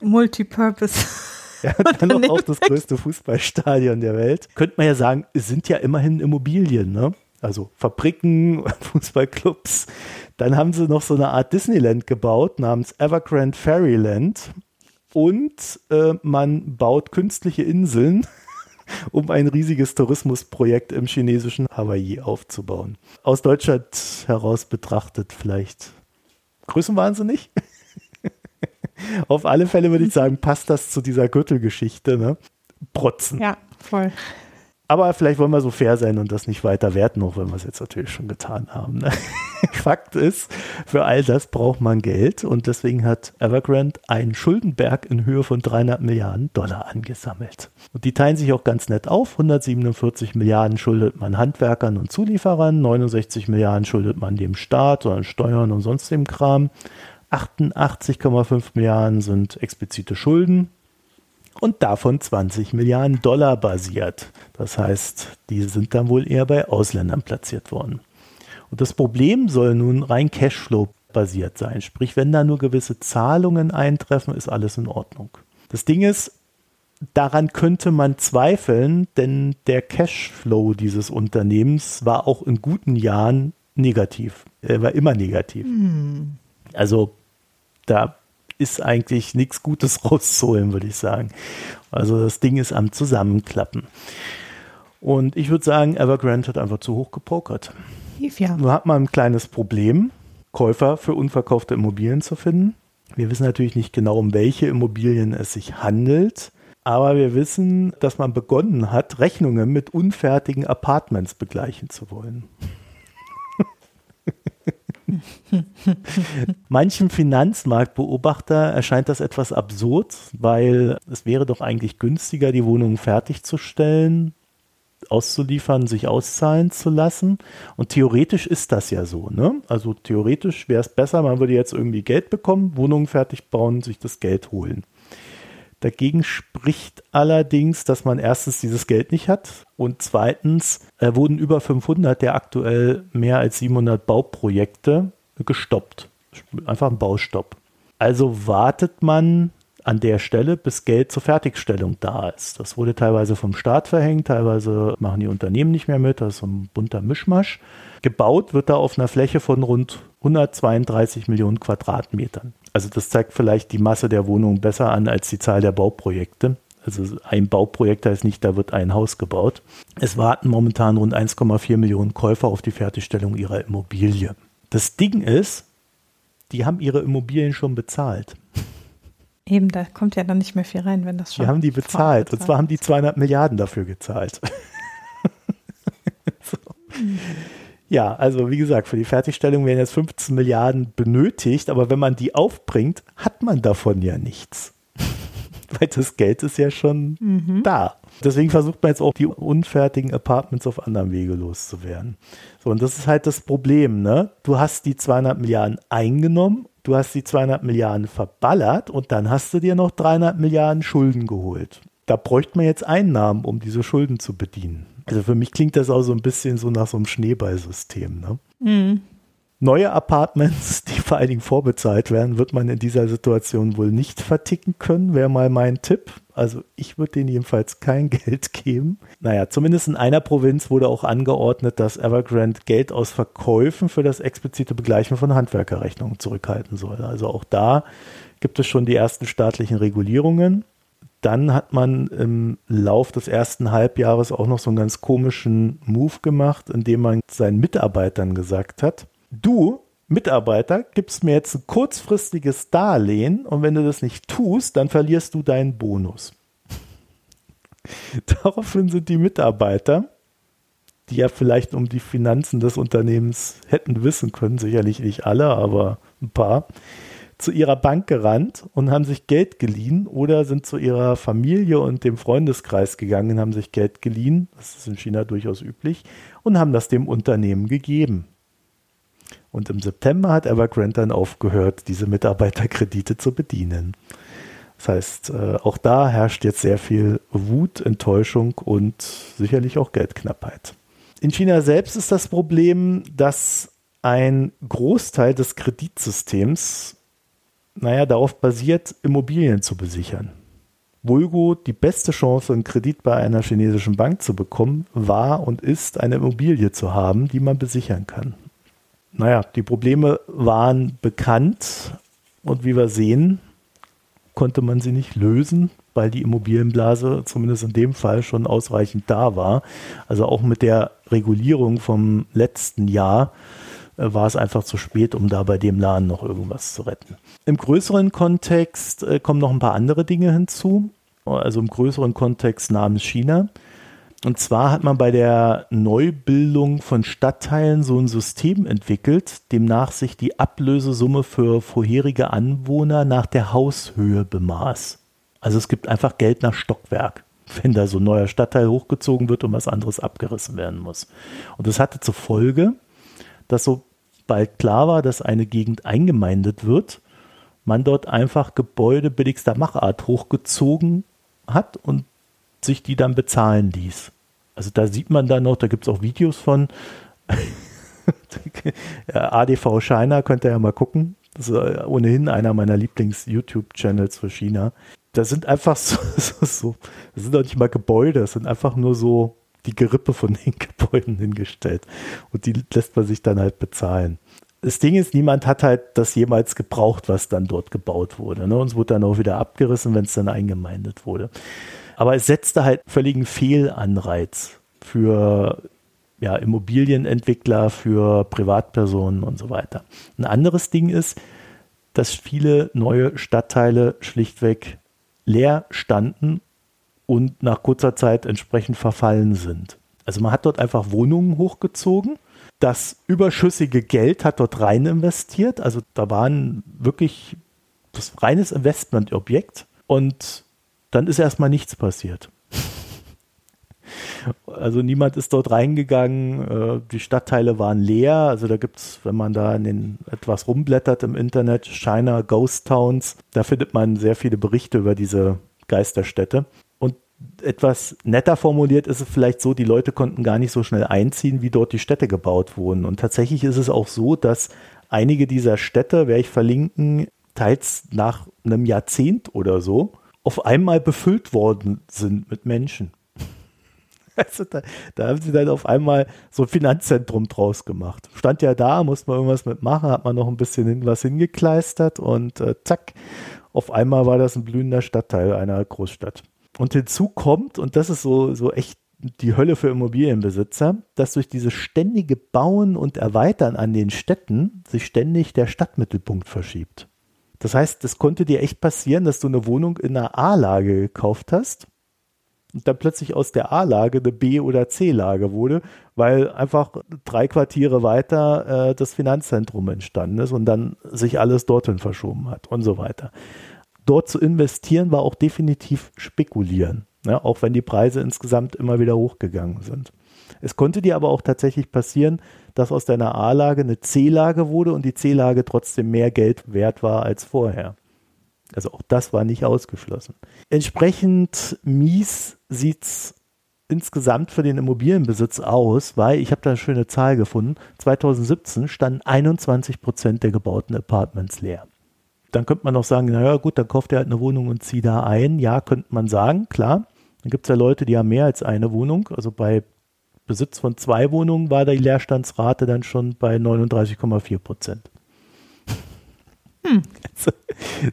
Multipurpose. <laughs> Ja, dann noch auch das größte Fußballstadion der Welt. Könnte man ja sagen, es sind ja immerhin Immobilien, ne? Also Fabriken, <laughs> Fußballclubs. Dann haben sie noch so eine Art Disneyland gebaut namens Evergrande Fairyland und äh, man baut künstliche Inseln, <laughs> um ein riesiges Tourismusprojekt im chinesischen Hawaii aufzubauen. Aus Deutschland heraus betrachtet vielleicht größenwahnsinnig. <laughs> Auf alle Fälle würde ich sagen, passt das zu dieser Gürtelgeschichte. Ne? protzen. Ja, voll. Aber vielleicht wollen wir so fair sein und das nicht weiter werten, auch wenn wir es jetzt natürlich schon getan haben. Ne? <laughs> Fakt ist, für all das braucht man Geld und deswegen hat Evergrande einen Schuldenberg in Höhe von 300 Milliarden Dollar angesammelt. Und die teilen sich auch ganz nett auf. 147 Milliarden schuldet man Handwerkern und Zulieferern, 69 Milliarden schuldet man dem Staat oder Steuern und sonst dem Kram. 88,5 Milliarden sind explizite Schulden und davon 20 Milliarden Dollar basiert. Das heißt, die sind dann wohl eher bei Ausländern platziert worden. Und das Problem soll nun rein Cashflow basiert sein. Sprich, wenn da nur gewisse Zahlungen eintreffen, ist alles in Ordnung. Das Ding ist, daran könnte man zweifeln, denn der Cashflow dieses Unternehmens war auch in guten Jahren negativ. Er war immer negativ. Hm. Also da ist eigentlich nichts Gutes <laughs> rauszuholen, würde ich sagen. Also das Ding ist am Zusammenklappen. Und ich würde sagen, Evergrande hat einfach zu hoch gepokert. Ja. Nur hat man ein kleines Problem, Käufer für unverkaufte Immobilien zu finden. Wir wissen natürlich nicht genau, um welche Immobilien es sich handelt. Aber wir wissen, dass man begonnen hat, Rechnungen mit unfertigen Apartments begleichen zu wollen. <laughs> Manchem Finanzmarktbeobachter erscheint das etwas absurd, weil es wäre doch eigentlich günstiger, die Wohnungen fertigzustellen, auszuliefern, sich auszahlen zu lassen. Und theoretisch ist das ja so. Ne? Also theoretisch wäre es besser, man würde jetzt irgendwie Geld bekommen, Wohnungen fertig bauen, sich das Geld holen. Dagegen spricht allerdings, dass man erstens dieses Geld nicht hat und zweitens äh, wurden über 500 der aktuell mehr als 700 Bauprojekte gestoppt. Einfach ein Baustopp. Also wartet man an der Stelle, bis Geld zur Fertigstellung da ist. Das wurde teilweise vom Staat verhängt, teilweise machen die Unternehmen nicht mehr mit, das ist so ein bunter Mischmasch. Gebaut wird da auf einer Fläche von rund 132 Millionen Quadratmetern. Also das zeigt vielleicht die Masse der Wohnungen besser an als die Zahl der Bauprojekte. Also ein Bauprojekt heißt nicht, da wird ein Haus gebaut. Es warten momentan rund 1,4 Millionen Käufer auf die Fertigstellung ihrer Immobilie. Das Ding ist, die haben ihre Immobilien schon bezahlt. Eben, da kommt ja dann nicht mehr viel rein, wenn das schon. Die haben die bezahlt. Und zwar haben die 200 Milliarden dafür gezahlt. <laughs> so. Ja, also wie gesagt, für die Fertigstellung werden jetzt 15 Milliarden benötigt, aber wenn man die aufbringt, hat man davon ja nichts. <laughs> Weil das Geld ist ja schon mhm. da. Deswegen versucht man jetzt auch die unfertigen Apartments auf anderem Wege loszuwerden. So, und das ist halt das Problem, ne? Du hast die 200 Milliarden eingenommen, du hast die 200 Milliarden verballert und dann hast du dir noch 300 Milliarden Schulden geholt. Da bräuchte man jetzt Einnahmen, um diese Schulden zu bedienen. Also für mich klingt das auch so ein bisschen so nach so einem Schneeballsystem, ne? Mhm. Neue Apartments, <laughs> die vor allen Dingen vorbezahlt werden, wird man in dieser Situation wohl nicht verticken können, wäre mal mein Tipp. Also ich würde denen jedenfalls kein <laughs> Geld geben. Naja, zumindest in einer Provinz wurde auch angeordnet, dass Evergrande Geld aus Verkäufen für das explizite Begleichen von Handwerkerrechnungen zurückhalten soll. Also auch da gibt es schon die ersten staatlichen Regulierungen. Dann hat man im Lauf des ersten Halbjahres auch noch so einen ganz komischen Move gemacht, indem man seinen Mitarbeitern gesagt hat, du Mitarbeiter gibst mir jetzt ein kurzfristiges Darlehen und wenn du das nicht tust, dann verlierst du deinen Bonus. <laughs> Daraufhin sind die Mitarbeiter, die ja vielleicht um die Finanzen des Unternehmens hätten wissen können, sicherlich nicht alle, aber ein paar, zu ihrer Bank gerannt und haben sich Geld geliehen oder sind zu ihrer Familie und dem Freundeskreis gegangen und haben sich Geld geliehen, das ist in China durchaus üblich, und haben das dem Unternehmen gegeben. Und im September hat Evergrande dann aufgehört, diese Mitarbeiterkredite zu bedienen. Das heißt, äh, auch da herrscht jetzt sehr viel Wut, Enttäuschung und sicherlich auch Geldknappheit. In China selbst ist das Problem, dass ein Großteil des Kreditsystems, naja, darauf basiert, Immobilien zu besichern. Vulgo, die beste Chance, einen Kredit bei einer chinesischen Bank zu bekommen, war und ist, eine Immobilie zu haben, die man besichern kann naja, die Probleme waren bekannt und wie wir sehen, konnte man sie nicht lösen, weil die Immobilienblase zumindest in dem Fall schon ausreichend da war. Also auch mit der Regulierung vom letzten Jahr war es einfach zu spät, um da bei dem Laden noch irgendwas zu retten. Im größeren Kontext äh, kommen noch ein paar andere Dinge hinzu. also im größeren Kontext namens China. Und zwar hat man bei der Neubildung von Stadtteilen so ein System entwickelt, demnach sich die Ablösesumme für vorherige Anwohner nach der Haushöhe bemaß. Also es gibt einfach Geld nach Stockwerk, <laughs> wenn da so ein neuer Stadtteil hochgezogen wird und was anderes abgerissen werden muss. Und das hatte zur Folge, dass sobald klar war, dass eine Gegend eingemeindet wird, man dort einfach Gebäude billigster Machart hochgezogen hat und sich die dann bezahlen ließ. Also da sieht man dann noch, da gibt es auch Videos von <laughs> ADV China, könnt ihr ja mal gucken. Das ist äh, ohnehin einer meiner Lieblings-YouTube-Channels für China. Da sind einfach <laughs> so, so, so, das sind doch nicht mal Gebäude, das sind einfach nur so die Gerippe von den Gebäuden hingestellt. Und die lässt man sich dann halt bezahlen. Das Ding ist, niemand hat halt das jemals gebraucht, was dann dort gebaut wurde. Ne? Und es wurde dann auch wieder abgerissen, wenn es dann eingemeindet wurde. Aber es setzte halt völligen Fehlanreiz für ja, Immobilienentwickler, für Privatpersonen und so weiter. Ein anderes Ding ist, dass viele neue Stadtteile schlichtweg leer standen und nach kurzer Zeit entsprechend verfallen sind. Also man hat dort einfach Wohnungen hochgezogen. Das überschüssige Geld hat dort rein investiert. Also da waren wirklich das reines Investmentobjekt. Und dann ist erstmal nichts passiert. <laughs> Also niemand ist dort reingegangen, äh, die Stadtteile waren leer. Also da gibt es, wenn man da in den etwas rumblättert im Internet, China Ghost Towns, da findet man sehr viele Berichte über diese Geisterstädte. Etwas netter formuliert ist es vielleicht so, die Leute konnten gar nicht so schnell einziehen, wie dort die Städte gebaut wurden. Und tatsächlich ist es auch so, dass einige dieser Städte, werde ich verlinken, teils nach einem Jahrzehnt oder so, auf einmal befüllt worden sind mit Menschen. <laughs> Also da, da, haben sie dann auf einmal so ein Finanzzentrum draus gemacht. Stand ja da, musste man irgendwas mitmachen, hat man noch ein bisschen hin, was hingekleistert und äh, zack, auf einmal war das ein blühender Stadtteil einer Großstadt. Und hinzu kommt, und das ist so, so echt die Hölle für Immobilienbesitzer, dass durch dieses ständige Bauen und Erweitern an den Städten sich ständig der Stadtmittelpunkt verschiebt. Das heißt, es konnte dir echt passieren, dass du eine Wohnung in einer A-Lage gekauft hast und dann plötzlich aus der A-Lage eine B- oder C-Lage wurde, weil einfach drei Quartiere weiter äh, das Finanzzentrum entstanden ist und dann sich alles dorthin verschoben hat und so weiter. Dort zu investieren war auch definitiv spekulieren, ne? auch wenn die Preise insgesamt immer wieder hochgegangen sind. Es konnte dir aber auch tatsächlich passieren, dass aus deiner A-Lage eine C-Lage wurde und die C-Lage trotzdem mehr Geld wert war als vorher. Also auch das war nicht ausgeschlossen. Entsprechend mies sieht es insgesamt für den Immobilienbesitz aus, weil ich habe da eine schöne Zahl gefunden. 2017 standen 21 Prozent der gebauten Apartments leer. Dann könnte man noch sagen, naja gut, dann kauft er halt eine Wohnung und zieht da ein. Ja, könnte man sagen, klar. Dann gibt es ja Leute, die haben mehr als eine Wohnung. Also bei Besitz von zwei Wohnungen war die Leerstandsrate dann schon bei 39,4 Prozent. Hm. Also,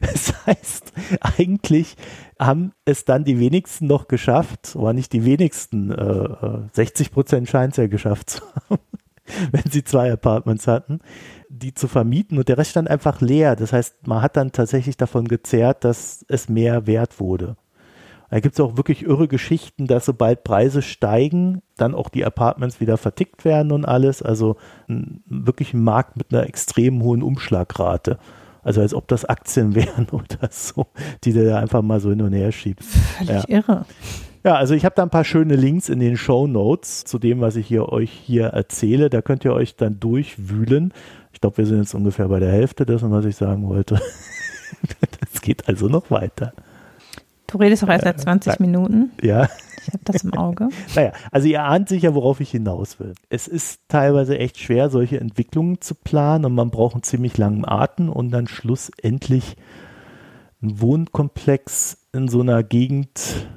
<laughs> das heißt, eigentlich haben es dann die wenigsten noch geschafft, aber nicht die wenigsten, äh, 60 äh, Prozent scheint es ja geschafft zu haben, <laughs> wenn sie zwei Apartments hatten, die zu vermieten und der Rest stand einfach leer. Das heißt, man hat dann tatsächlich davon gezerrt, dass es mehr wert wurde. Da gibt es auch wirklich irre Geschichten, dass sobald Preise steigen, dann auch die Apartments wieder vertickt werden und alles. Also ein, wirklich ein Markt mit einer extrem hohen Umschlagrate. Also als ob das Aktien <laughs> wären oder so, die du da einfach mal so hin und her schiebst. Völlig ja. irre. Ja, also ich habe da ein paar schöne Links in den Show Notes zu dem, was ich hier euch hier erzähle. Da könnt ihr euch dann durchwühlen. Ich glaube, wir sind jetzt ungefähr bei der Hälfte dessen, was ich sagen wollte. <laughs> Es geht also noch weiter. Du redest auch erst seit 20 äh, Minuten. Ja. Ich habe das im Auge. <laughs> naja, also ihr ahnt sicher, worauf ich hinaus will. Es ist teilweise echt schwer, solche Entwicklungen zu planen und man braucht einen ziemlich langen Atem und dann schlussendlich einen Wohnkomplex in so einer Gegend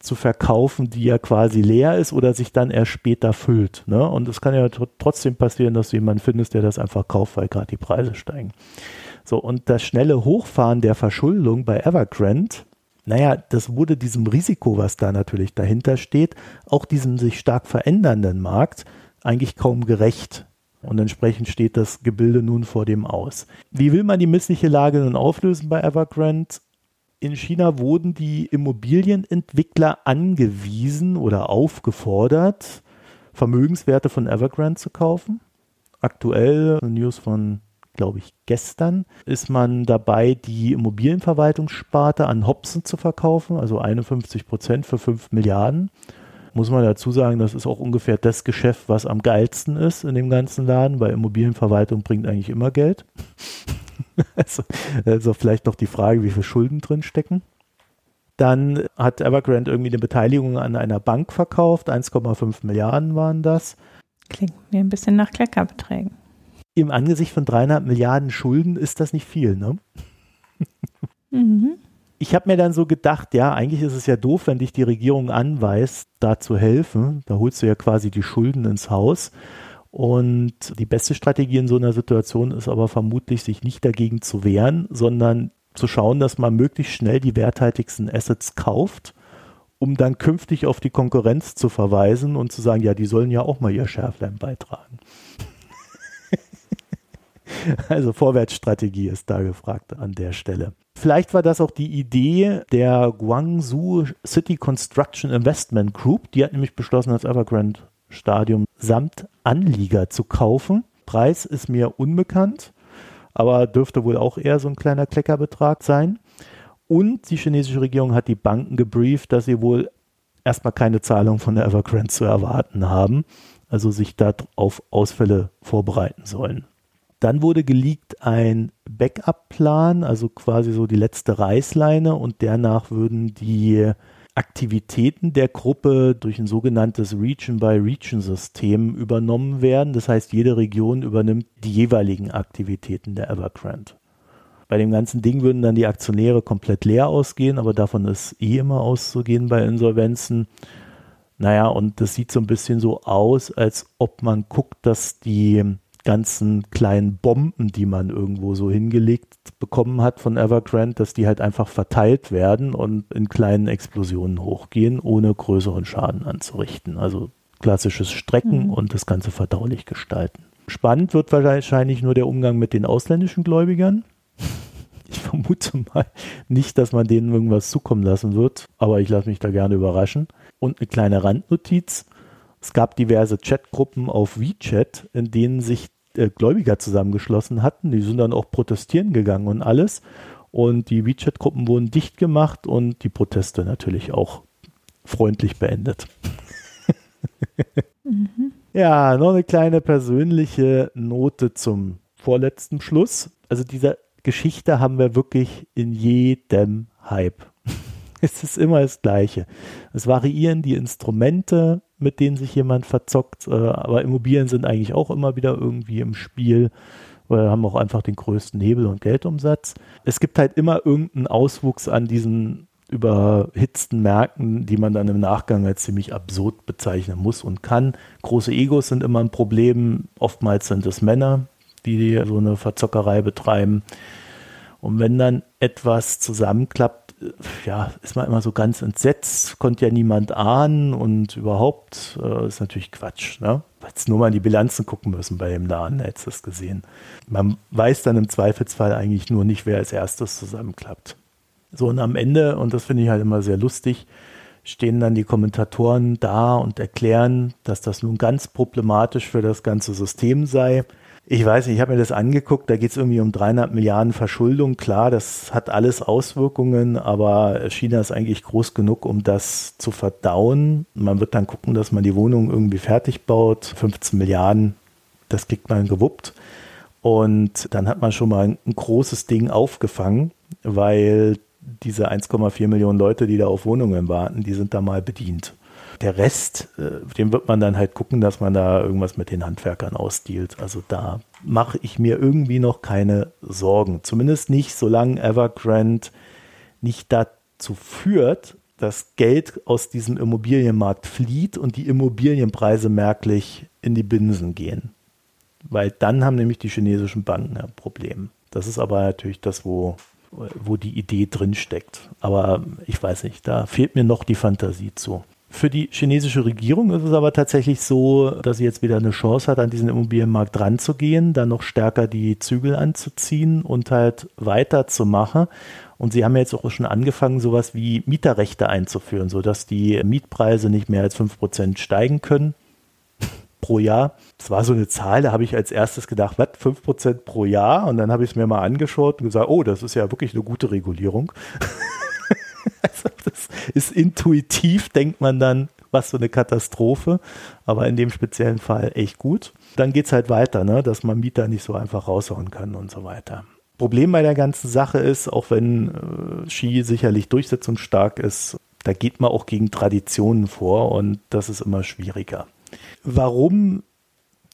zu verkaufen, die ja quasi leer ist oder sich dann erst später füllt. Ne? Und es kann ja trotzdem passieren, dass du jemanden findest, der das einfach kauft, weil gerade die Preise steigen. So, und das schnelle Hochfahren der Verschuldung bei Evergrande naja, das wurde diesem Risiko, was da natürlich dahinter steht, auch diesem sich stark verändernden Markt eigentlich kaum gerecht. Und entsprechend steht das Gebilde nun vor dem aus. Wie will man die missliche Lage nun auflösen bei Evergrande? In China wurden die Immobilienentwickler angewiesen oder aufgefordert, Vermögenswerte von Evergrande zu kaufen. Aktuell, News von, glaube ich, gestern, ist man dabei, die Immobilienverwaltungssparte an Hobson zu verkaufen, also 51 Prozent für 5 Milliarden. Muss man dazu sagen, das ist auch ungefähr das Geschäft, was am geilsten ist in dem ganzen Laden, weil Immobilienverwaltung bringt eigentlich immer Geld. <laughs> also, also vielleicht noch die Frage, wie viel Schulden drin stecken. Dann hat Evergrande irgendwie eine Beteiligung an einer Bank verkauft, 1,5 Milliarden waren das. Klingt mir ein bisschen nach Kleckerbeträgen. Im Angesicht von dreieinhalb Milliarden Schulden ist das nicht viel, ne? Mhm. Ich habe mir dann so gedacht, ja, eigentlich ist es ja doof, wenn dich die Regierung anweist, da zu helfen. Da holst du ja quasi die Schulden ins Haus. Und die beste Strategie in so einer Situation ist aber vermutlich, sich nicht dagegen zu wehren, sondern zu schauen, dass man möglichst schnell die werthaltigsten Assets kauft, um dann künftig auf die Konkurrenz zu verweisen und zu sagen, ja, die sollen ja auch mal ihr Schärflein beitragen. <laughs> also Vorwärtsstrategie ist da gefragt an der Stelle. Vielleicht war das auch die Idee der Guangzhou City Construction Investment Group. Die hat nämlich beschlossen, das Evergrande Stadium samt Anlieger zu kaufen. Preis ist mir unbekannt, aber dürfte wohl auch eher so ein kleiner Kleckerbetrag sein. Und die chinesische Regierung hat die Banken gebrieft, dass sie wohl erstmal keine Zahlung von der Evergrande zu erwarten haben, also sich da auf Ausfälle vorbereiten sollen. Dann wurde geleakt ein Backup-Plan, also quasi so die letzte Reißleine und danach würden die Aktivitäten der Gruppe durch ein sogenanntes Region-by-Region-System übernommen werden. Das heißt, jede Region übernimmt die jeweiligen Aktivitäten der Evergrande. Bei dem ganzen Ding würden dann die Aktionäre komplett leer ausgehen, aber davon ist eh immer auszugehen bei Insolvenzen. Naja, und das sieht so ein bisschen so aus, als ob man guckt, dass die ganzen kleinen Bomben, die man irgendwo so hingelegt bekommen hat von Evergrande, dass die halt einfach verteilt werden und in kleinen Explosionen hochgehen, ohne größeren Schaden anzurichten. Also klassisches Strecken mhm. und das Ganze verdaulich gestalten. Spannend wird wahrscheinlich nur der Umgang mit den ausländischen Gläubigern. <laughs> Ich vermute mal nicht, dass man denen irgendwas zukommen lassen wird, aber ich lasse mich da gerne überraschen. Und eine kleine Randnotiz. Es gab diverse Chatgruppen auf WeChat, in denen sich äh, Gläubiger zusammengeschlossen hatten. Die sind dann auch protestieren gegangen und alles. Und die WeChat-Gruppen wurden dicht gemacht und die Proteste natürlich auch freundlich beendet. <laughs> mhm. Ja, noch eine kleine persönliche Note zum vorletzten Schluss. Also diese Geschichte haben wir wirklich in jedem Hype. <laughs> es ist immer das Gleiche. Es variieren die Instrumente, mit denen sich jemand verzockt, äh, aber Immobilien sind eigentlich auch immer wieder irgendwie im Spiel, weil haben auch einfach den größten Hebel und Geldumsatz. Es gibt halt immer irgendeinen Auswuchs an diesen überhitzten Märkten, die man dann im Nachgang als ziemlich absurd bezeichnen muss und kann. Große Egos sind immer ein Problem. Oftmals sind es Männer, die so eine Verzockerei betreiben. Und wenn dann etwas zusammenklappt, ja, ist man immer so ganz entsetzt, konnte ja niemand ahnen und überhaupt äh, ist natürlich Quatsch. Ne? Jetzt nur mal in die Bilanzen gucken müssen bei dem Laden, hättest du das gesehen. Man weiß dann im Zweifelsfall eigentlich nur nicht, wer als erstes zusammenklappt. So, und am Ende, und das finde ich halt immer sehr lustig, stehen dann die Kommentatoren da und erklären, dass das nun ganz problematisch für das ganze System sei ich weiß nicht, ich habe mir das angeguckt, da geht es irgendwie um 300 Milliarden Verschuldung. Klar, das hat alles Auswirkungen, aber China ist eigentlich groß genug, um das zu verdauen. Man wird dann gucken, dass man die Wohnung irgendwie fertig baut. 15 Milliarden, das kriegt man gewuppt. Und dann hat man schon mal ein großes Ding aufgefangen, weil diese 1,4 Millionen Leute, die da auf Wohnungen warten, die sind da mal bedient der Rest, äh, dem wird man dann halt gucken, dass man da irgendwas mit den Handwerkern ausdealt. Also da mache ich mir irgendwie noch keine Sorgen. Zumindest nicht, solange Evergrande nicht dazu führt, dass Geld aus diesem Immobilienmarkt flieht und die Immobilienpreise merklich in die Binsen gehen. Weil dann haben nämlich die chinesischen Banken ein Problem. Das ist aber natürlich das, wo, wo die Idee drin steckt. Aber ich weiß nicht, da fehlt mir noch die Fantasie zu. Für die chinesische Regierung ist es aber tatsächlich so, dass sie jetzt wieder eine Chance hat, an diesen Immobilienmarkt ranzugehen, dann noch stärker die Zügel anzuziehen und halt weiterzumachen. Und sie haben jetzt auch schon angefangen, sowas wie Mieterrechte einzuführen, sodass die Mietpreise nicht mehr als 5% steigen können <laughs> pro Jahr. Das war so eine Zahl, da habe ich als erstes gedacht, was, 5% pro Jahr? Und dann habe ich es mir mal angeschaut und gesagt, oh, das ist ja wirklich eine gute Regulierung. <laughs> <laughs> also das ist intuitiv, denkt man dann, was für eine Katastrophe, aber in dem speziellen Fall echt gut. Dann geht es halt weiter, ne, dass man Mieter nicht so einfach raushauen kann und so weiter. Problem bei der ganzen Sache ist, auch wenn äh, Ski sicherlich durchsetzungsstark ist, da geht man auch gegen Traditionen vor und das ist immer schwieriger. Warum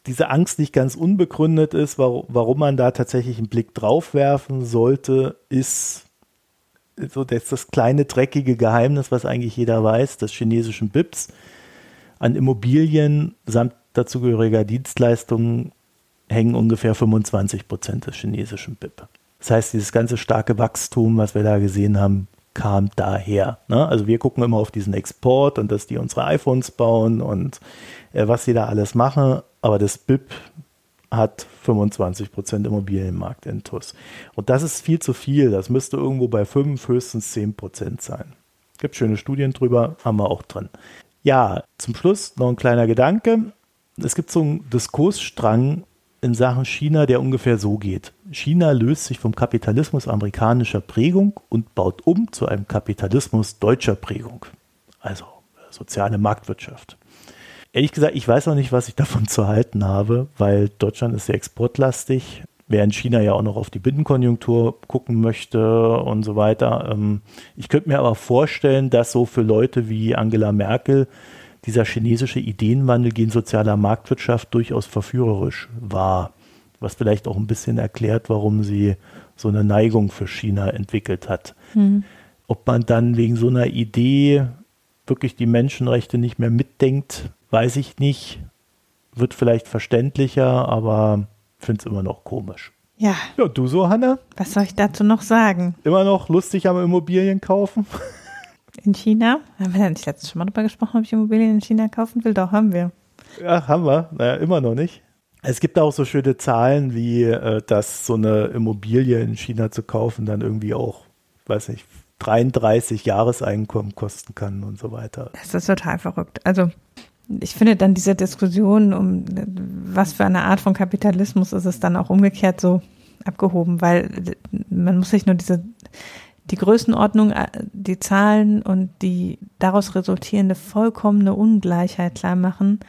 diese Angst nicht ganz unbegründet ist, warum man da tatsächlich einen Blick drauf werfen sollte, ist so das, das kleine dreckige Geheimnis, was eigentlich jeder weiß, des chinesischen BIPs. An Immobilien samt dazugehöriger Dienstleistungen hängen ungefähr 25 Prozent des chinesischen BIP. Das heißt, dieses ganze starke Wachstum, was wir da gesehen haben, kam daher. Ne? Also wir gucken immer auf diesen Export und dass die unsere iPhones bauen und äh, was sie da alles machen. Aber das BIP hat 25 Prozent Immobilienmarkt in TUS. Und das ist viel zu viel. Das müsste irgendwo bei 5, höchstens 10 Prozent sein. Gibt schöne Studien drüber, haben wir auch drin. Ja, zum Schluss noch ein kleiner Gedanke. Es gibt so einen Diskursstrang in Sachen China, der ungefähr so geht. China löst sich vom Kapitalismus amerikanischer Prägung und baut um zu einem Kapitalismus deutscher Prägung. Also soziale Marktwirtschaft ehrlich gesagt, ich weiß auch nicht, was ich davon <laughs> zu halten habe, weil Deutschland ist sehr exportlastig, während China ja auch noch auf die Binnenkonjunktur gucken möchte und so weiter. Ähm, ich könnte mir aber vorstellen, dass so für Leute wie Angela Merkel dieser chinesische Ideenwandel gegen sozialer Marktwirtschaft durchaus verführerisch war, was vielleicht auch ein bisschen erklärt, warum sie so eine Neigung für China entwickelt hat. Mhm. Ob man dann wegen so einer Idee wirklich die Menschenrechte nicht mehr mitdenkt, weiß ich nicht. Wird vielleicht verständlicher, aber finde es immer noch komisch. Ja. Ja, du so, Hanna? Was soll ich dazu noch sagen? Immer noch lustig am Immobilien kaufen? In China? Haben wir da nicht letztes schon mal drüber gesprochen, ob ich Immobilien in China kaufen will? Doch, haben wir. Ja, haben wir. Naja, immer noch nicht. Es gibt auch so schöne Zahlen, wie äh, dass so eine Immobilie in China zu kaufen dann irgendwie auch, weiß nicht, 33 Jahreseinkommen kosten kann und so weiter. Das ist total verrückt. Also ich finde dann diese Diskussion um was für eine Art von Kapitalismus ist es dann auch umgekehrt so abgehoben, weil man muss sich nur diese die Größenordnung, äh, die Zahlen und die daraus resultierende vollkommene Ungleichheit klar machen,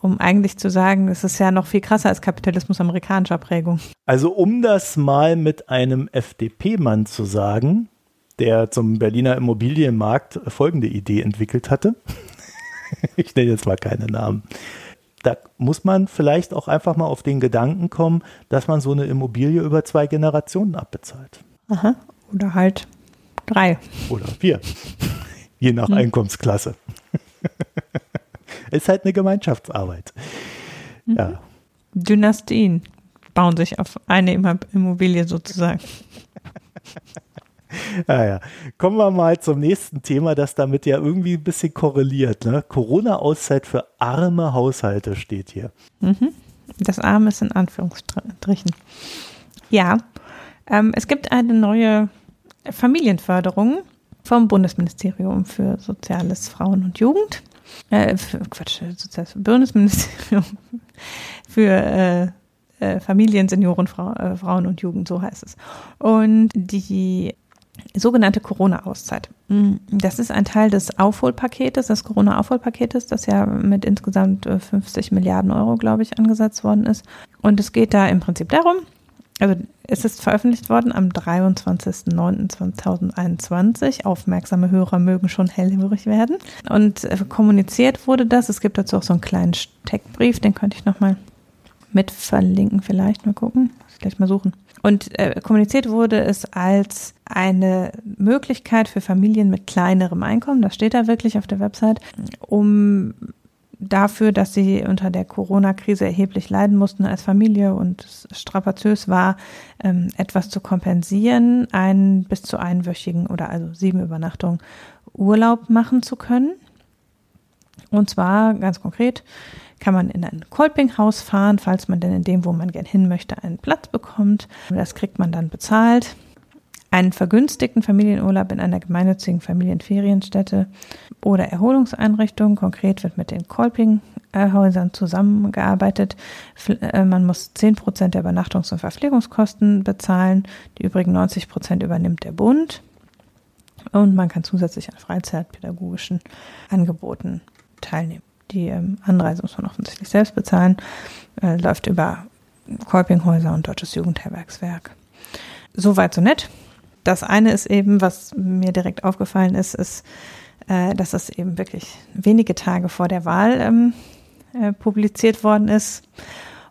um eigentlich zu sagen, es ist ja noch viel krasser als Kapitalismus amerikanischer Prägung. Also um das mal mit einem FDP-Mann zu sagen, der zum Berliner Immobilienmarkt folgende Idee entwickelt hatte. <laughs> ich nenne jetzt mal keine Namen. Da muss man vielleicht auch einfach mal auf den Gedanken kommen, dass man so eine Immobilie über zwei Generationen abbezahlt. Aha. Oder halt drei. Oder vier. <laughs> Je nach hm. Einkommensklasse. <laughs> Ist halt eine Gemeinschaftsarbeit. Mhm. Ja. Dynastien bauen sich auf eine Immobilie sozusagen. Ja, <laughs> ja. Kommen wir mal zum nächsten Thema, das damit ja irgendwie ein bisschen korreliert. Ne? Corona-Auszeit für arme Haushalte steht hier. Mhm. Das Arme ist in Anführungsstrichen. Ja, ähm, es gibt eine neue Familienförderung vom Bundesministerium für Soziales, Frauen und Jugend. Äh, Quatsch, Soziales Bundesministerium <laughs> für äh, äh, Familien, Senioren, Frau, äh, Frauen und Jugend, so heißt es. Und die sogenannte Corona-Auszeit. Das ist ein Teil des Aufholpaketes, des Corona-Aufholpaketes, das ja mit insgesamt 50 äh, Milliarden Euro, glaube ich, angesetzt worden ist. Und es geht da im Prinzip darum, also es ist veröffentlicht worden am 23.09.2021. Aufmerksame Hörer mögen schon hellhörig werden. Und äh, kommuniziert wurde das. Es gibt dazu auch so einen kleinen Steckbrief, den könnte ich nochmal mit verlinken, vielleicht mal gucken. Gleich mal suchen. Und äh, kommuniziert wurde es als eine Möglichkeit für Familien mit kleinerem Einkommen, das steht da wirklich auf der Website, um dafür, dass sie unter der Corona-Krise erheblich leiden mussten als Familie und es strapaziös war, ähm, etwas zu kompensieren, einen bis zu einwöchigen oder also sieben Übernachtungen Urlaub machen zu können. Und zwar ganz konkret kann man in ein Kolpinghaus fahren, falls man denn in dem, wo man gern hin möchte, einen Platz bekommt. Das kriegt man dann bezahlt. Einen vergünstigten Familienurlaub in einer gemeinnützigen Familienferienstätte oder Erholungseinrichtung. Konkret wird mit den Kolpinghäusern zusammengearbeitet. Äh, man muss 10 Prozent der Übernachtungs- und Verpflegungskosten bezahlen. Die übrigen 90 Prozent übernimmt der Bund. Und man kann zusätzlich an freizeitpädagogischen Angeboten teilnehmen. Die ähm, Anreise muss man offensichtlich selbst bezahlen, äh, läuft über Kolpinghäuser und Deutsches Jugendherbergswerk. Soweit so nett. Das eine ist eben, was mir direkt aufgefallen ist, ist, äh, dass es eben wirklich wenige Tage vor der Wahl ähm, äh, publiziert worden ist.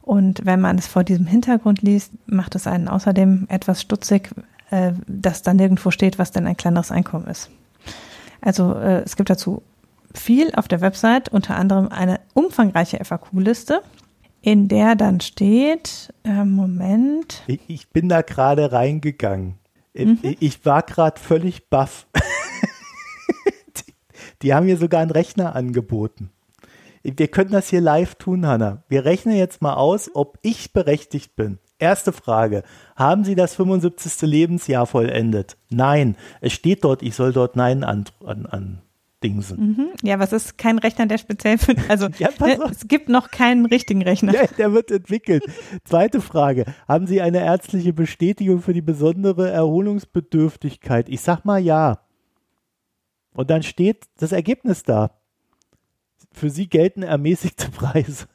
Und wenn man es vor diesem Hintergrund liest, macht es einen außerdem etwas stutzig, äh, dass da nirgendwo steht, was denn ein kleineres Einkommen ist. Also äh, es gibt dazu viel auf der Website, unter anderem eine umfangreiche FAQ-Liste, in der dann steht, äh, Moment. Ich, ich, bin da gerade reingegangen. Mhm. Ich, ich, war gerade völlig baff. <laughs> die, die haben mir sogar einen Rechner angeboten. Wir können das hier live tun, Hanna. Wir rechnen jetzt mal aus, ob ich berechtigt bin. Erste Frage. Haben Sie das 75. Lebensjahr vollendet? Nein. Es steht dort, ich soll dort Nein an, an, an Dingsen. Mhm. Ja, was ist kein Rechner, der speziell für, also <laughs> ja, ne, es gibt noch keinen richtigen Rechner. Ja, der wird entwickelt. <laughs> Zweite Frage. Haben Sie eine ärztliche Bestätigung für die besondere Erholungsbedürftigkeit? Ich sag mal ja. Und dann steht das Ergebnis da. Für Sie gelten ermäßigte <laughs> Preise.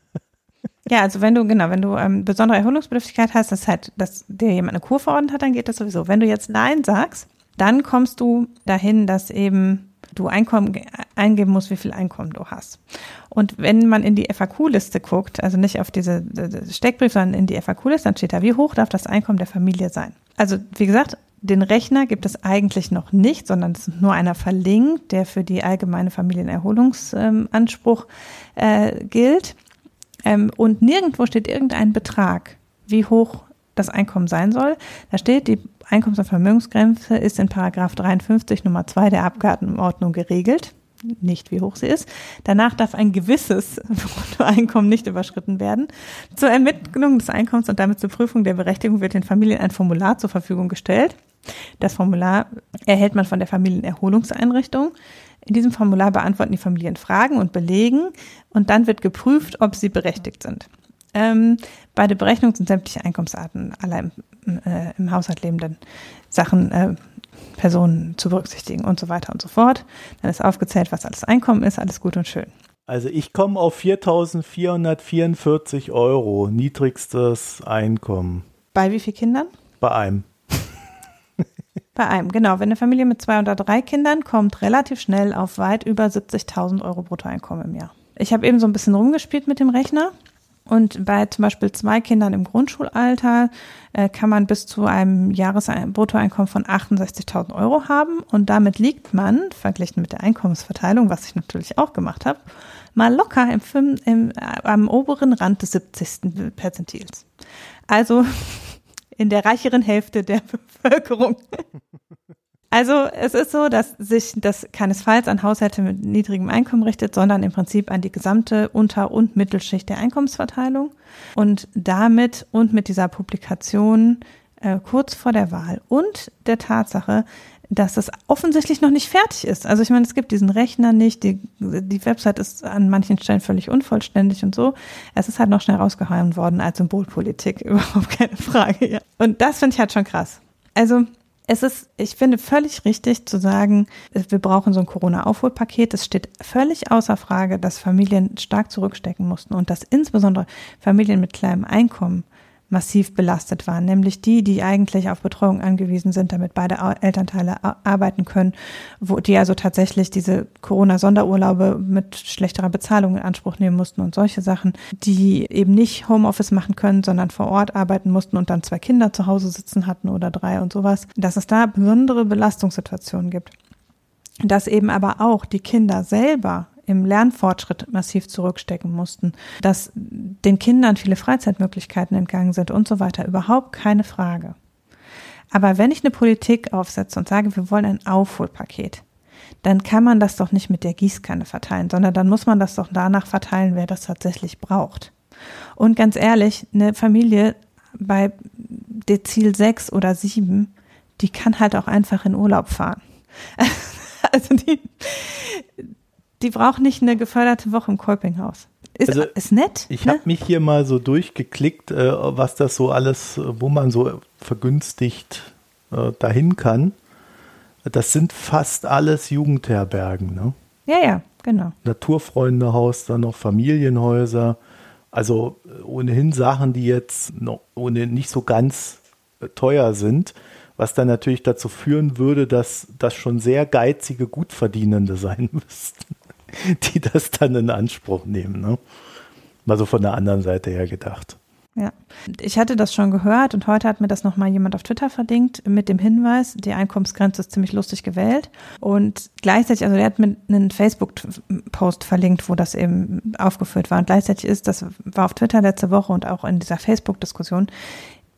Ja, also wenn du, genau, wenn du ähm, besondere Erholungsbedürftigkeit hast, das halt, dass dir jemand eine Kur verordnet hat, dann geht das sowieso. Wenn du jetzt Nein sagst, dann kommst du dahin, dass eben du Einkommen eingeben musst, wie viel Einkommen du hast. Und wenn man in die FAQ-Liste guckt, also nicht auf diese Steckbrief, sondern in die FAQ-Liste, dann steht da, wie hoch darf das Einkommen der Familie sein? Also wie gesagt, den Rechner gibt es eigentlich noch nicht, sondern es ist nur einer verlinkt, der für die allgemeine Familienerholungsanspruch äh, gilt. Ähm, und nirgendwo steht irgendein Betrag, wie hoch das Einkommen sein soll. Da steht, die Einkommens- und Vermögensgrenze ist in Paragraph 53 Nummer 2 der Abgabenordnung geregelt. Nicht wie hoch sie ist. Danach darf ein gewisses <laughs> Bruttoeinkommen nicht überschritten werden. Zur Ermittlung des Einkommens und damit zur Prüfung der Berechtigung wird den Familien ein Formular zur Verfügung gestellt. Das Formular erhält man von der Familienerholungseinrichtung. In diesem Formular beantworten die Familien Fragen und belegen und dann wird geprüft, ob sie berechtigt sind. Ähm, bei der Berechnung sind sämtliche Einkommensarten aller im, äh, im Haushalt lebenden Sachen, äh, Personen zu berücksichtigen und so weiter und so fort. Dann ist aufgezählt, was alles Einkommen ist, alles gut und schön. Also ich komme auf 4.444 Euro, niedrigstes Einkommen. Bei wie vielen Kindern? Bei einem. <laughs> Bei einem, genau. Wenn eine Familie mit zwei oder drei Kindern kommt, relativ schnell auf weit über 70.000 Euro Bruttoeinkommen im Jahr. Ich habe eben so ein bisschen rumgespielt mit dem Rechner und bei zum Beispiel zwei Kindern im Grundschulalter äh, kann man bis zu einem Jahresbruttoeinkommen von 68.000 Euro haben. Und damit liegt man, verglichen mit der Einkommensverteilung, was ich natürlich auch gemacht habe, mal locker im, im, äh, am oberen Rand des 70. Perzentils. Also <laughs> in der reicheren Hälfte der <laughs> Bevölkerung. Also es ist so, dass sich das keinesfalls an Haushalte mit niedrigem Einkommen richtet, sondern im Prinzip an die gesamte Unter- und Mittelschicht der Einkommensverteilung. Und damit und mit dieser Publikation äh, kurz vor der Wahl und der Tatsache, dass das offensichtlich noch nicht fertig ist. Also ich meine, es gibt diesen Rechner nicht, die, die Website ist an manchen Stellen völlig unvollständig und so. Es ist halt noch schnell rausgehauen worden als Symbolpolitik, <laughs> überhaupt keine Frage. Ja. Und das finde ich halt schon krass. Also es ist, ich finde, völlig richtig zu sagen, wir brauchen so ein Corona-Aufholpaket. Es steht völlig außer Frage, dass Familien stark zurückstecken mussten und dass insbesondere Familien mit kleinem Einkommen massiv belastet waren, nämlich die, die eigentlich auf Betreuung angewiesen sind, damit beide Elternteile arbeiten können, wo die also tatsächlich diese Corona-Sonderurlaube mit schlechterer Bezahlung in Anspruch nehmen mussten und solche Sachen, die eben nicht Homeoffice machen können, sondern vor Ort arbeiten mussten und dann zwei Kinder zu Hause sitzen hatten oder drei und sowas, dass es da besondere Belastungssituationen gibt. Dass eben aber auch die Kinder selber im Lernfortschritt massiv zurückstecken mussten, dass den Kindern viele Freizeitmöglichkeiten entgangen sind und so weiter. Überhaupt keine Frage. Aber wenn ich eine Politik aufsetze und sage, wir wollen ein Aufholpaket, dann kann man das doch nicht mit der Gießkanne verteilen, sondern dann muss man das doch danach verteilen, wer das tatsächlich braucht. Und ganz ehrlich, eine Familie bei Dezil 6 oder 7, die kann halt auch einfach in Urlaub fahren. <laughs> Also die, die braucht nicht eine geförderte Woche im Kolpinghaus. Ist, Also, ist nett. Ich ne? habe mich hier mal so durchgeklickt, äh, was das so alles, äh, wo man so vergünstigt äh, dahin kann. Das sind fast alles Jugendherbergen, ne? Ja, ja, genau. Naturfreundehaus, dann noch Familienhäuser. Also ohnehin Sachen, die jetzt noch ohne nicht so ganz teuer sind, was dann natürlich dazu führen würde, dass das schon sehr geizige Gutverdienende <laughs> sein müssten, <laughs> die das dann in Anspruch nehmen. Ne? Mal so von der anderen Seite her gedacht. Ja, ich hatte das schon gehört und heute hat mir das nochmal jemand auf Twitter verdingt mit dem Hinweis, die Einkommensgrenze ist ziemlich lustig gewählt und gleichzeitig, also er hat mir einen Facebook-Post verlinkt, wo das eben aufgeführt war und gleichzeitig ist, das war auf Twitter letzte Woche und auch in dieser Facebook-Diskussion,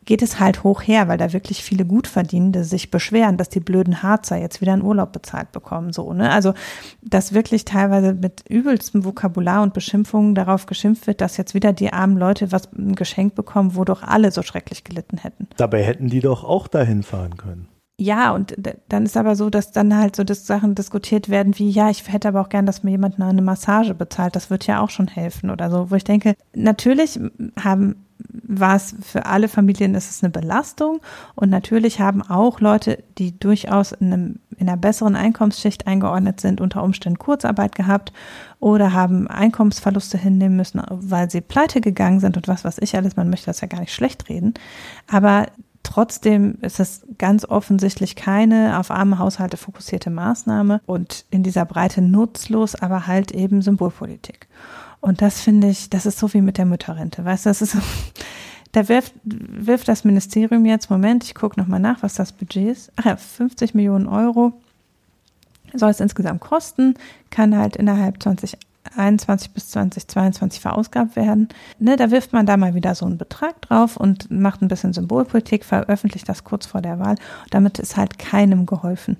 geht es halt hoch her, weil da wirklich viele Gutverdienende sich beschweren, dass die blöden Harzer jetzt wieder einen Urlaub bezahlt bekommen, so, ne? Also, dass wirklich teilweise mit übelstem Vokabular und Beschimpfungen darauf geschimpft wird, dass jetzt wieder die armen Leute was ein Geschenk bekommen, wo doch alle so schrecklich gelitten hätten. Dabei hätten die doch auch dahin fahren können. Ja, und dann ist aber so, dass dann halt so das Sachen diskutiert werden wie, ja, ich hätte aber auch gern, dass mir jemand eine Massage bezahlt. Das wird ja auch schon helfen oder so. Wo ich denke, natürlich haben war für alle Familien ist es eine Belastung und natürlich haben auch Leute, die durchaus in, einem, in einer besseren Einkommensschicht eingeordnet sind, unter Umständen Kurzarbeit gehabt oder haben Einkommensverluste hinnehmen müssen, weil sie pleite gegangen sind und was weiß ich alles. Man möchte das ja gar nicht schlecht reden. Aber Trotzdem ist es ganz offensichtlich keine auf arme Haushalte fokussierte Maßnahme und in dieser Breite nutzlos, aber halt eben Symbolpolitik. Und das finde ich, das ist so wie mit der Mütterrente. Weißt du, das ist <laughs> da wirft, wirft das Ministerium jetzt, Moment, ich gucke nochmal nach, was das Budget ist. Ach ja, 50 Millionen Euro soll es insgesamt kosten, kann halt innerhalb 2021 bis 2022 verausgabt werden. Ne, da wirft man da mal wieder so einen Betrag drauf und macht ein bisschen Symbolpolitik, veröffentlicht das kurz vor der Wahl. Damit ist halt keinem geholfen.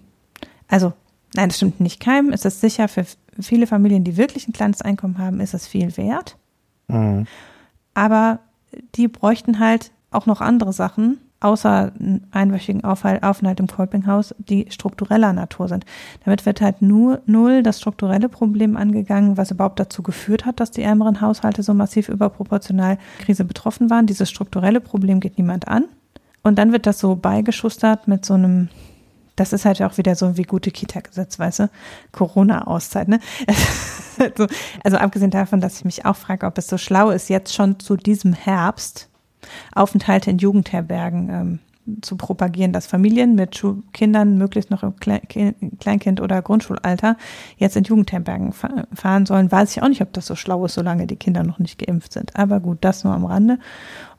Also, nein, das stimmt nicht keinem. Es ist sicher für viele Familien, die wirklich ein kleines Einkommen haben, ist es viel wert. Mhm. Aber die bräuchten halt auch noch andere Sachen, außer einen einwöchigen Aufenthalt im Kolpinghaus, die struktureller Natur sind. Damit wird halt nur null das strukturelle Problem angegangen, was überhaupt dazu geführt hat, dass die ärmeren Haushalte so massiv überproportional Krise betroffen waren. Dieses strukturelle Problem geht niemand an. Und dann wird das so beigeschustert mit so einem das ist halt auch wieder so wie gute Kita-Gesetz, weißt du? Corona-Auszeit, ne? <laughs> also, also abgesehen davon, dass ich mich auch frage, ob es so schlau ist, jetzt schon zu diesem Herbst Aufenthalte in Jugendherbergen ähm, zu propagieren, dass Familien mit Schu Kindern möglichst noch im Kle Kleinkind- oder Grundschulalter jetzt in Jugendherbergen fa fahren sollen, weiß ich auch nicht, ob das so schlau ist, solange die Kinder noch nicht geimpft sind. Aber gut, das nur am Rande.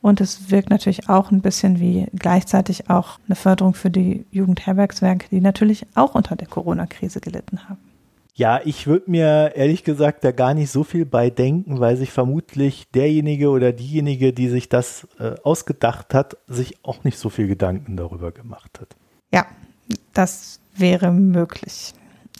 Und es wirkt natürlich auch ein bisschen wie gleichzeitig auch eine Förderung für die Jugendherbergswerke, die natürlich auch unter der Corona-Krise gelitten haben. Ja, ich würde mir ehrlich gesagt da gar nicht so viel bei denken, weil sich vermutlich derjenige oder diejenige, die sich das äh, ausgedacht hat, sich auch nicht so viel Gedanken darüber gemacht hat. Ja, das wäre möglich.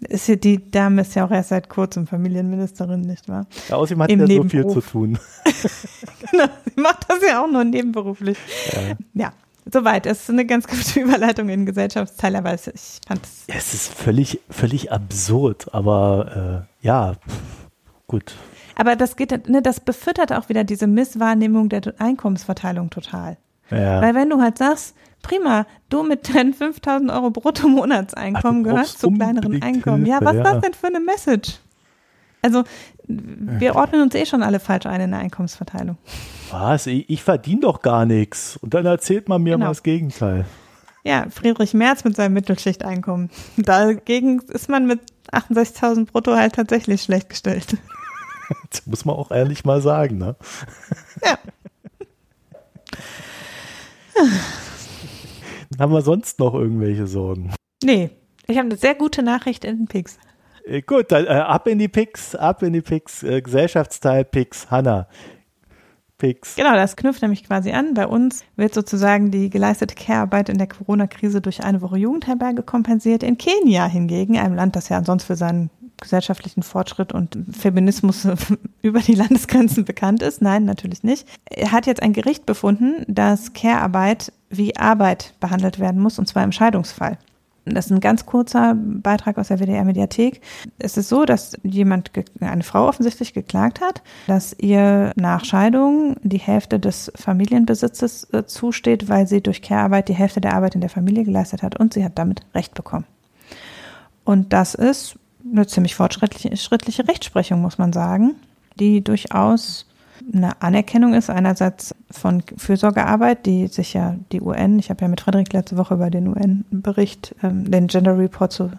Ist hier, die Dame ist ja auch erst seit kurzem Familienministerin, nicht wahr? Ja, außerdem hat Im ja so viel Nebenberuf. zu tun. <laughs> genau, sie macht das ja auch nur nebenberuflich. Ja. Ja, soweit. Es ist eine ganz gute <laughs> Überleitung in Gesellschaftsteil, aber es, ich fand es. Ja, es ist völlig, völlig absurd, aber äh, ja, gut. Aber das geht, ne, das befüttert auch wieder diese Misswahrnehmung der Einkommensverteilung total. Ja. Weil wenn du halt sagst, prima, du mit deinen 5000 Euro Bruttomonatseinkommen Ah, du gehörst zu kleineren Einkommen. Ja, Hilfe, was ist ja. das denn für eine Message? Also, wir ordnen uns eh schon alle falsch ein in der Einkommensverteilung. Was? Ich, ich verdiene doch gar nichts. Und dann erzählt man mir Genau. mal das Gegenteil. Ja, Friedrich Merz mit seinem Mittelschichteinkommen. Dagegen ist man mit 68.000 brutto halt tatsächlich schlecht gestellt. <laughs> Das muss man auch ehrlich mal sagen, ne? Ja. <laughs> Haben wir sonst noch irgendwelche Sorgen? Nee, ich habe eine sehr gute Nachricht in den Pix. Äh, gut, dann äh, ab in die Picks, ab in die Picks, äh, Gesellschaftsteil Picks, Hanna. Fix. Genau, das knüpft nämlich quasi an. Bei uns wird sozusagen die geleistete Care-Arbeit in der Corona-Krise durch eine Woche Jugendherberge kompensiert. In Kenia hingegen, einem Land, das ja ansonsten für seinen gesellschaftlichen Fortschritt und Feminismus <laughs> über die Landesgrenzen bekannt ist. Nein, natürlich nicht. Er hat jetzt ein Gericht befunden, dass Care-Arbeit wie Arbeit behandelt werden muss, und zwar im Scheidungsfall. Das ist ein ganz kurzer Beitrag aus der WDR-Mediathek. Es ist so, dass jemand, eine Frau offensichtlich geklagt hat, dass ihr nach Scheidung die Hälfte des Familienbesitzes äh, zusteht, weil sie durch Care-Arbeit die Hälfte der Arbeit in der Familie geleistet hat und sie hat damit Recht bekommen. Und das ist eine ziemlich fortschrittliche Rechtsprechung, muss man sagen, die durchaus eine Anerkennung ist, einerseits von Fürsorgearbeit, die sich ja die UN, ich habe ja mit Frederik letzte Woche über den UN-Bericht, ähm, den Gender Report zu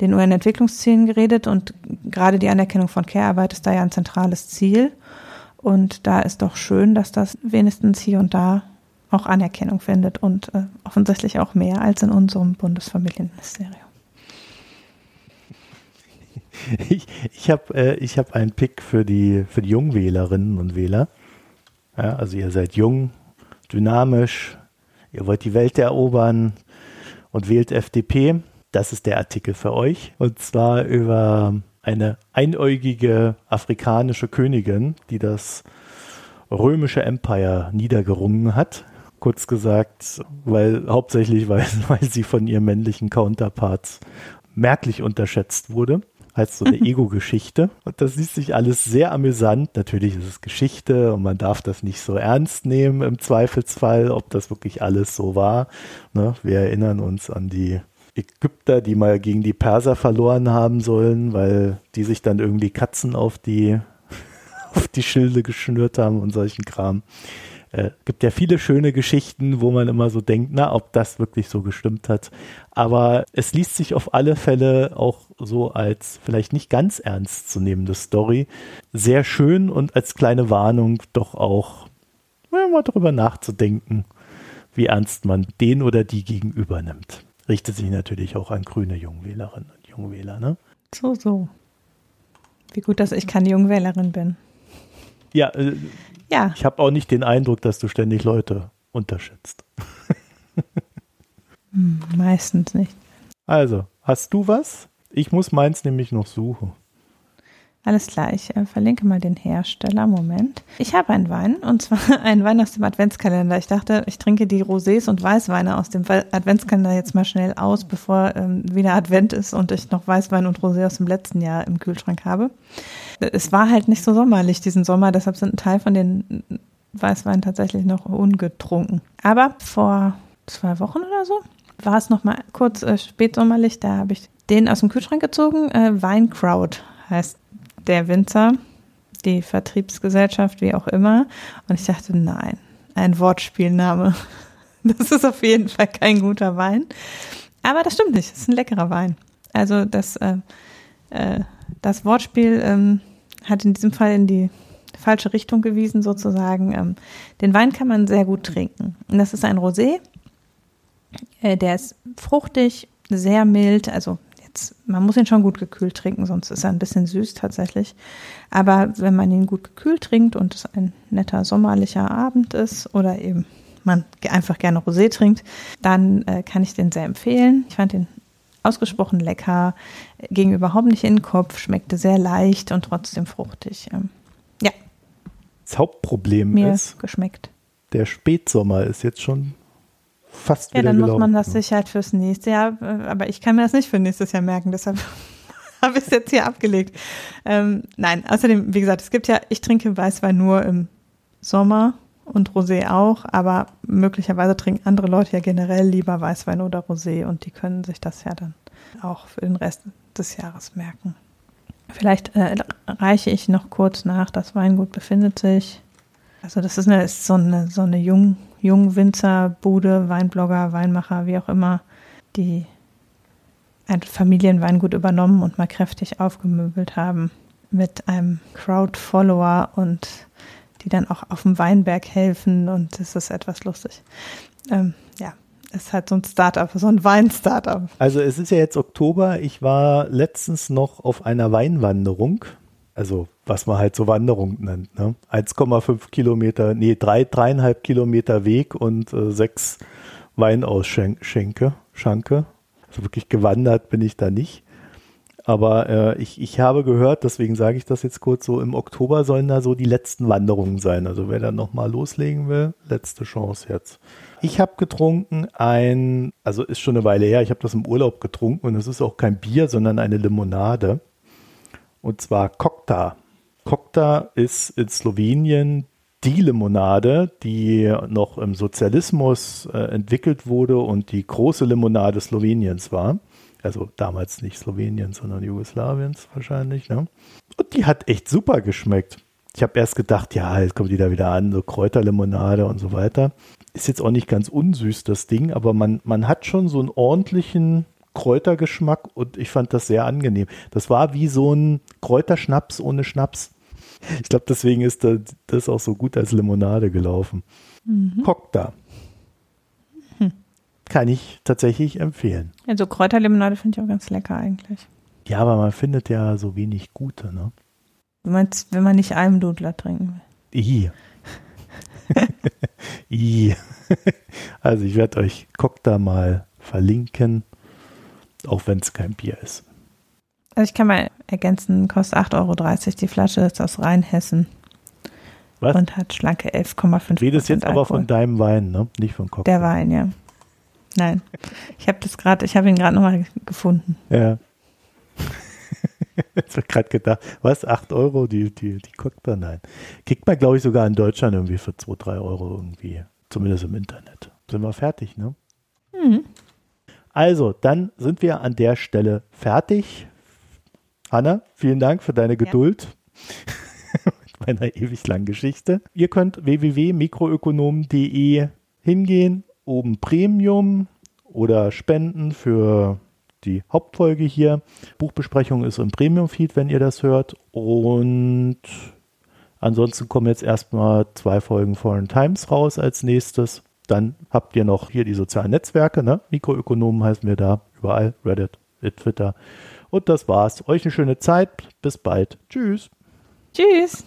den UN-Entwicklungszielen geredet und gerade die Anerkennung von Care-Arbeit ist da ja ein zentrales Ziel. Und da ist doch schön, dass das wenigstens hier und da auch Anerkennung findet und äh, offensichtlich auch mehr als in unserem Bundesfamilienministerium. <laughs> ich ich habe äh, hab einen Pick für die, für die Jungwählerinnen und Wähler. Ja, also ihr seid jung, dynamisch, ihr wollt die Welt erobern und wählt FDP. Das ist der Artikel für euch. Und zwar über eine einäugige afrikanische Königin, die das römische Empire niedergerungen hat. Kurz gesagt, weil hauptsächlich weil, <laughs> weil sie von ihren männlichen Counterparts merklich unterschätzt wurde als so eine <laughs> Ego-Geschichte. Und das ist sich alles sehr amüsant. Natürlich ist es Geschichte und man darf das nicht so ernst nehmen im Zweifelsfall, ob das wirklich alles so war. Ne? Wir erinnern uns an die Ägypter, die mal gegen die Perser verloren haben sollen, weil die sich dann irgendwie Katzen auf die, <laughs> auf die Schilde geschnürt haben und solchen Kram. Äh, gibt ja viele schöne Geschichten, wo man immer so denkt, na, ob das wirklich so gestimmt hat. Aber es liest sich auf alle Fälle auch so als vielleicht nicht ganz ernst zu nehmende Story sehr schön und als kleine Warnung doch auch ja, mal drüber nachzudenken, wie ernst man den oder die gegenüber nimmt. Richtet sich natürlich auch an grüne Jungwählerinnen und Jungwähler, ne? So, so. Wie gut, dass ich keine Jungwählerin bin. Ja, äh, ja. Ich habe auch nicht den Eindruck, dass du ständig Leute unterschätzt. Hm, meistens nicht. Also, hast du was? Ich muss meins nämlich noch suchen. Alles klar, ich äh, verlinke mal den Hersteller. Moment. Ich habe einen Wein und zwar <laughs> einen Wein aus dem Adventskalender. Ich dachte, ich trinke die Rosés und Weißweine aus dem Adventskalender jetzt mal schnell aus, bevor ähm, wieder Advent ist und ich noch Weißwein und Rosé aus dem letzten Jahr im Kühlschrank habe. Es war halt nicht so sommerlich diesen Sommer, deshalb sind ein Teil von den Weißweinen tatsächlich noch ungetrunken. Aber vor zwei Wochen oder so war es noch mal kurz äh, spätsommerlich. Da habe ich den aus dem Kühlschrank gezogen. Äh, Weinkraut heißt der Winzer, die Vertriebsgesellschaft, wie auch immer. Und ich dachte, nein, ein Wortspielname. <laughs> Das ist auf jeden Fall kein guter Wein. Aber das stimmt nicht, es ist ein leckerer Wein. Also das, äh, äh, das Wortspiel ähm, hat in diesem Fall in die falsche Richtung gewiesen, sozusagen. Ähm, den Wein kann man sehr gut trinken. Und das ist ein Rosé. Äh, der ist fruchtig, sehr mild, also jetzt, man muss ihn schon gut gekühlt trinken, sonst ist er ein bisschen süß tatsächlich. Aber wenn man ihn gut gekühlt trinkt und es ein netter sommerlicher Abend ist oder eben man einfach gerne Rosé trinkt, dann äh, kann ich den sehr empfehlen. Ich fand den ausgesprochen lecker, ging überhaupt nicht in den Kopf, schmeckte sehr leicht und trotzdem fruchtig. Ähm, ja. Das Hauptproblem Mir ist, geschmeckt. der Spätsommer ist jetzt schon fast ja, wieder dann gelaufen. muss man das sich halt fürs nächste Jahr, äh, aber ich kann mir das nicht für nächstes Jahr merken, deshalb <laughs> habe ich es jetzt hier abgelegt. Ähm, nein, außerdem, wie gesagt, es gibt ja, ich trinke Weißwein nur im Sommer und Rosé auch, aber möglicherweise trinken andere Leute ja generell lieber Weißwein oder Rosé und die können sich das ja dann auch für den Rest des Jahres merken. Vielleicht äh, reiche ich noch kurz nach, das Weingut befindet sich. Also das ist, eine, ist so eine, so eine jung, jungen Winzerbude, Weinblogger, Weinmacher, wie auch immer, die ein Familienweingut übernommen und mal kräftig aufgemöbelt haben mit einem Crowd-Follower und die dann auch auf dem Weinberg helfen und das ist etwas lustig. Ähm, ja, es ist halt so ein Startup, so ein Wein-Startup. Also es ist ja jetzt Oktober. Ich war letztens noch auf einer Weinwanderung Also, was man halt so Wanderung nennt. Ne? 1,5 Kilometer, nee, drei, dreieinhalb Kilometer Weg und äh, sechs Weinausschenke, Schanke. Also wirklich gewandert bin ich da nicht. Aber äh, ich, ich habe gehört, deswegen sage ich das jetzt kurz so, im Oktober sollen da so die letzten Wanderungen sein. Also wer dann nochmal loslegen will, letzte Chance jetzt. Ich habe getrunken ein, also ist schon eine Weile her, ich habe das im Urlaub getrunken und es ist auch kein Bier, sondern eine Limonade. Und zwar Kokta. Kokta ist in Slowenien die Limonade, die noch im Sozialismus äh, entwickelt wurde und die große Limonade Sloweniens war. Also damals nicht Sloweniens, sondern Jugoslawiens wahrscheinlich. Ne? Und die hat echt super geschmeckt. Ich habe erst gedacht, ja, jetzt kommt die da wieder an, so Kräuterlimonade und so weiter. Ist jetzt auch nicht ganz unsüß, das Ding, aber man, man hat schon so einen ordentlichen Kräutergeschmack und ich fand das sehr angenehm. Das war wie so ein Kräuterschnaps ohne Schnaps. Ich glaube, deswegen ist das auch so gut als Limonade gelaufen. Mhm. Kokta. Hm. Kann ich tatsächlich empfehlen. Also Kräuterlimonade finde ich auch ganz lecker eigentlich. Ja, aber man findet ja so wenig gute, ne? Du meinst, wenn man nicht Almdudler trinken will? I. <laughs> <laughs> I. <laughs> Also ich werde euch Kokta mal verlinken, auch wenn es kein Bier ist. Also ich kann mal ergänzen, kostet 8,30 Euro die Flasche, ist aus Rheinhessen. Was? Und hat schlanke 11,5 Redest jetzt Alkohol. aber von deinem Wein, ne? Nicht von Cocktail. Der Wein, ja. Nein. Ich habe das gerade, ich habe ihn gerade nochmal gefunden. Ja. <laughs> Jetzt wird gerade gedacht, was, 8 Euro die, die, die Cocktail? Nein. Kriegt man, glaube ich, sogar in Deutschland irgendwie für 2, 3 Euro irgendwie. Zumindest im Internet. Sind wir fertig, ne? Also, dann sind wir an der Stelle fertig. Hanna, vielen Dank für deine Geduld ja. <laughs> mit meiner ewig langen Geschichte. Ihr könnt www.mikroökonomen.de hingehen, oben Premium oder spenden für die Hauptfolge hier. Buchbesprechung ist im Premium-Feed, wenn ihr das hört. Und ansonsten kommen jetzt erstmal zwei Folgen Foreign Times raus als nächstes. Dann habt ihr noch hier die sozialen Netzwerke, ne? Mikroökonomen heißen wir da, überall, Reddit, Twitter. Und das war's. Euch eine schöne Zeit. Bis bald. Tschüss. Tschüss.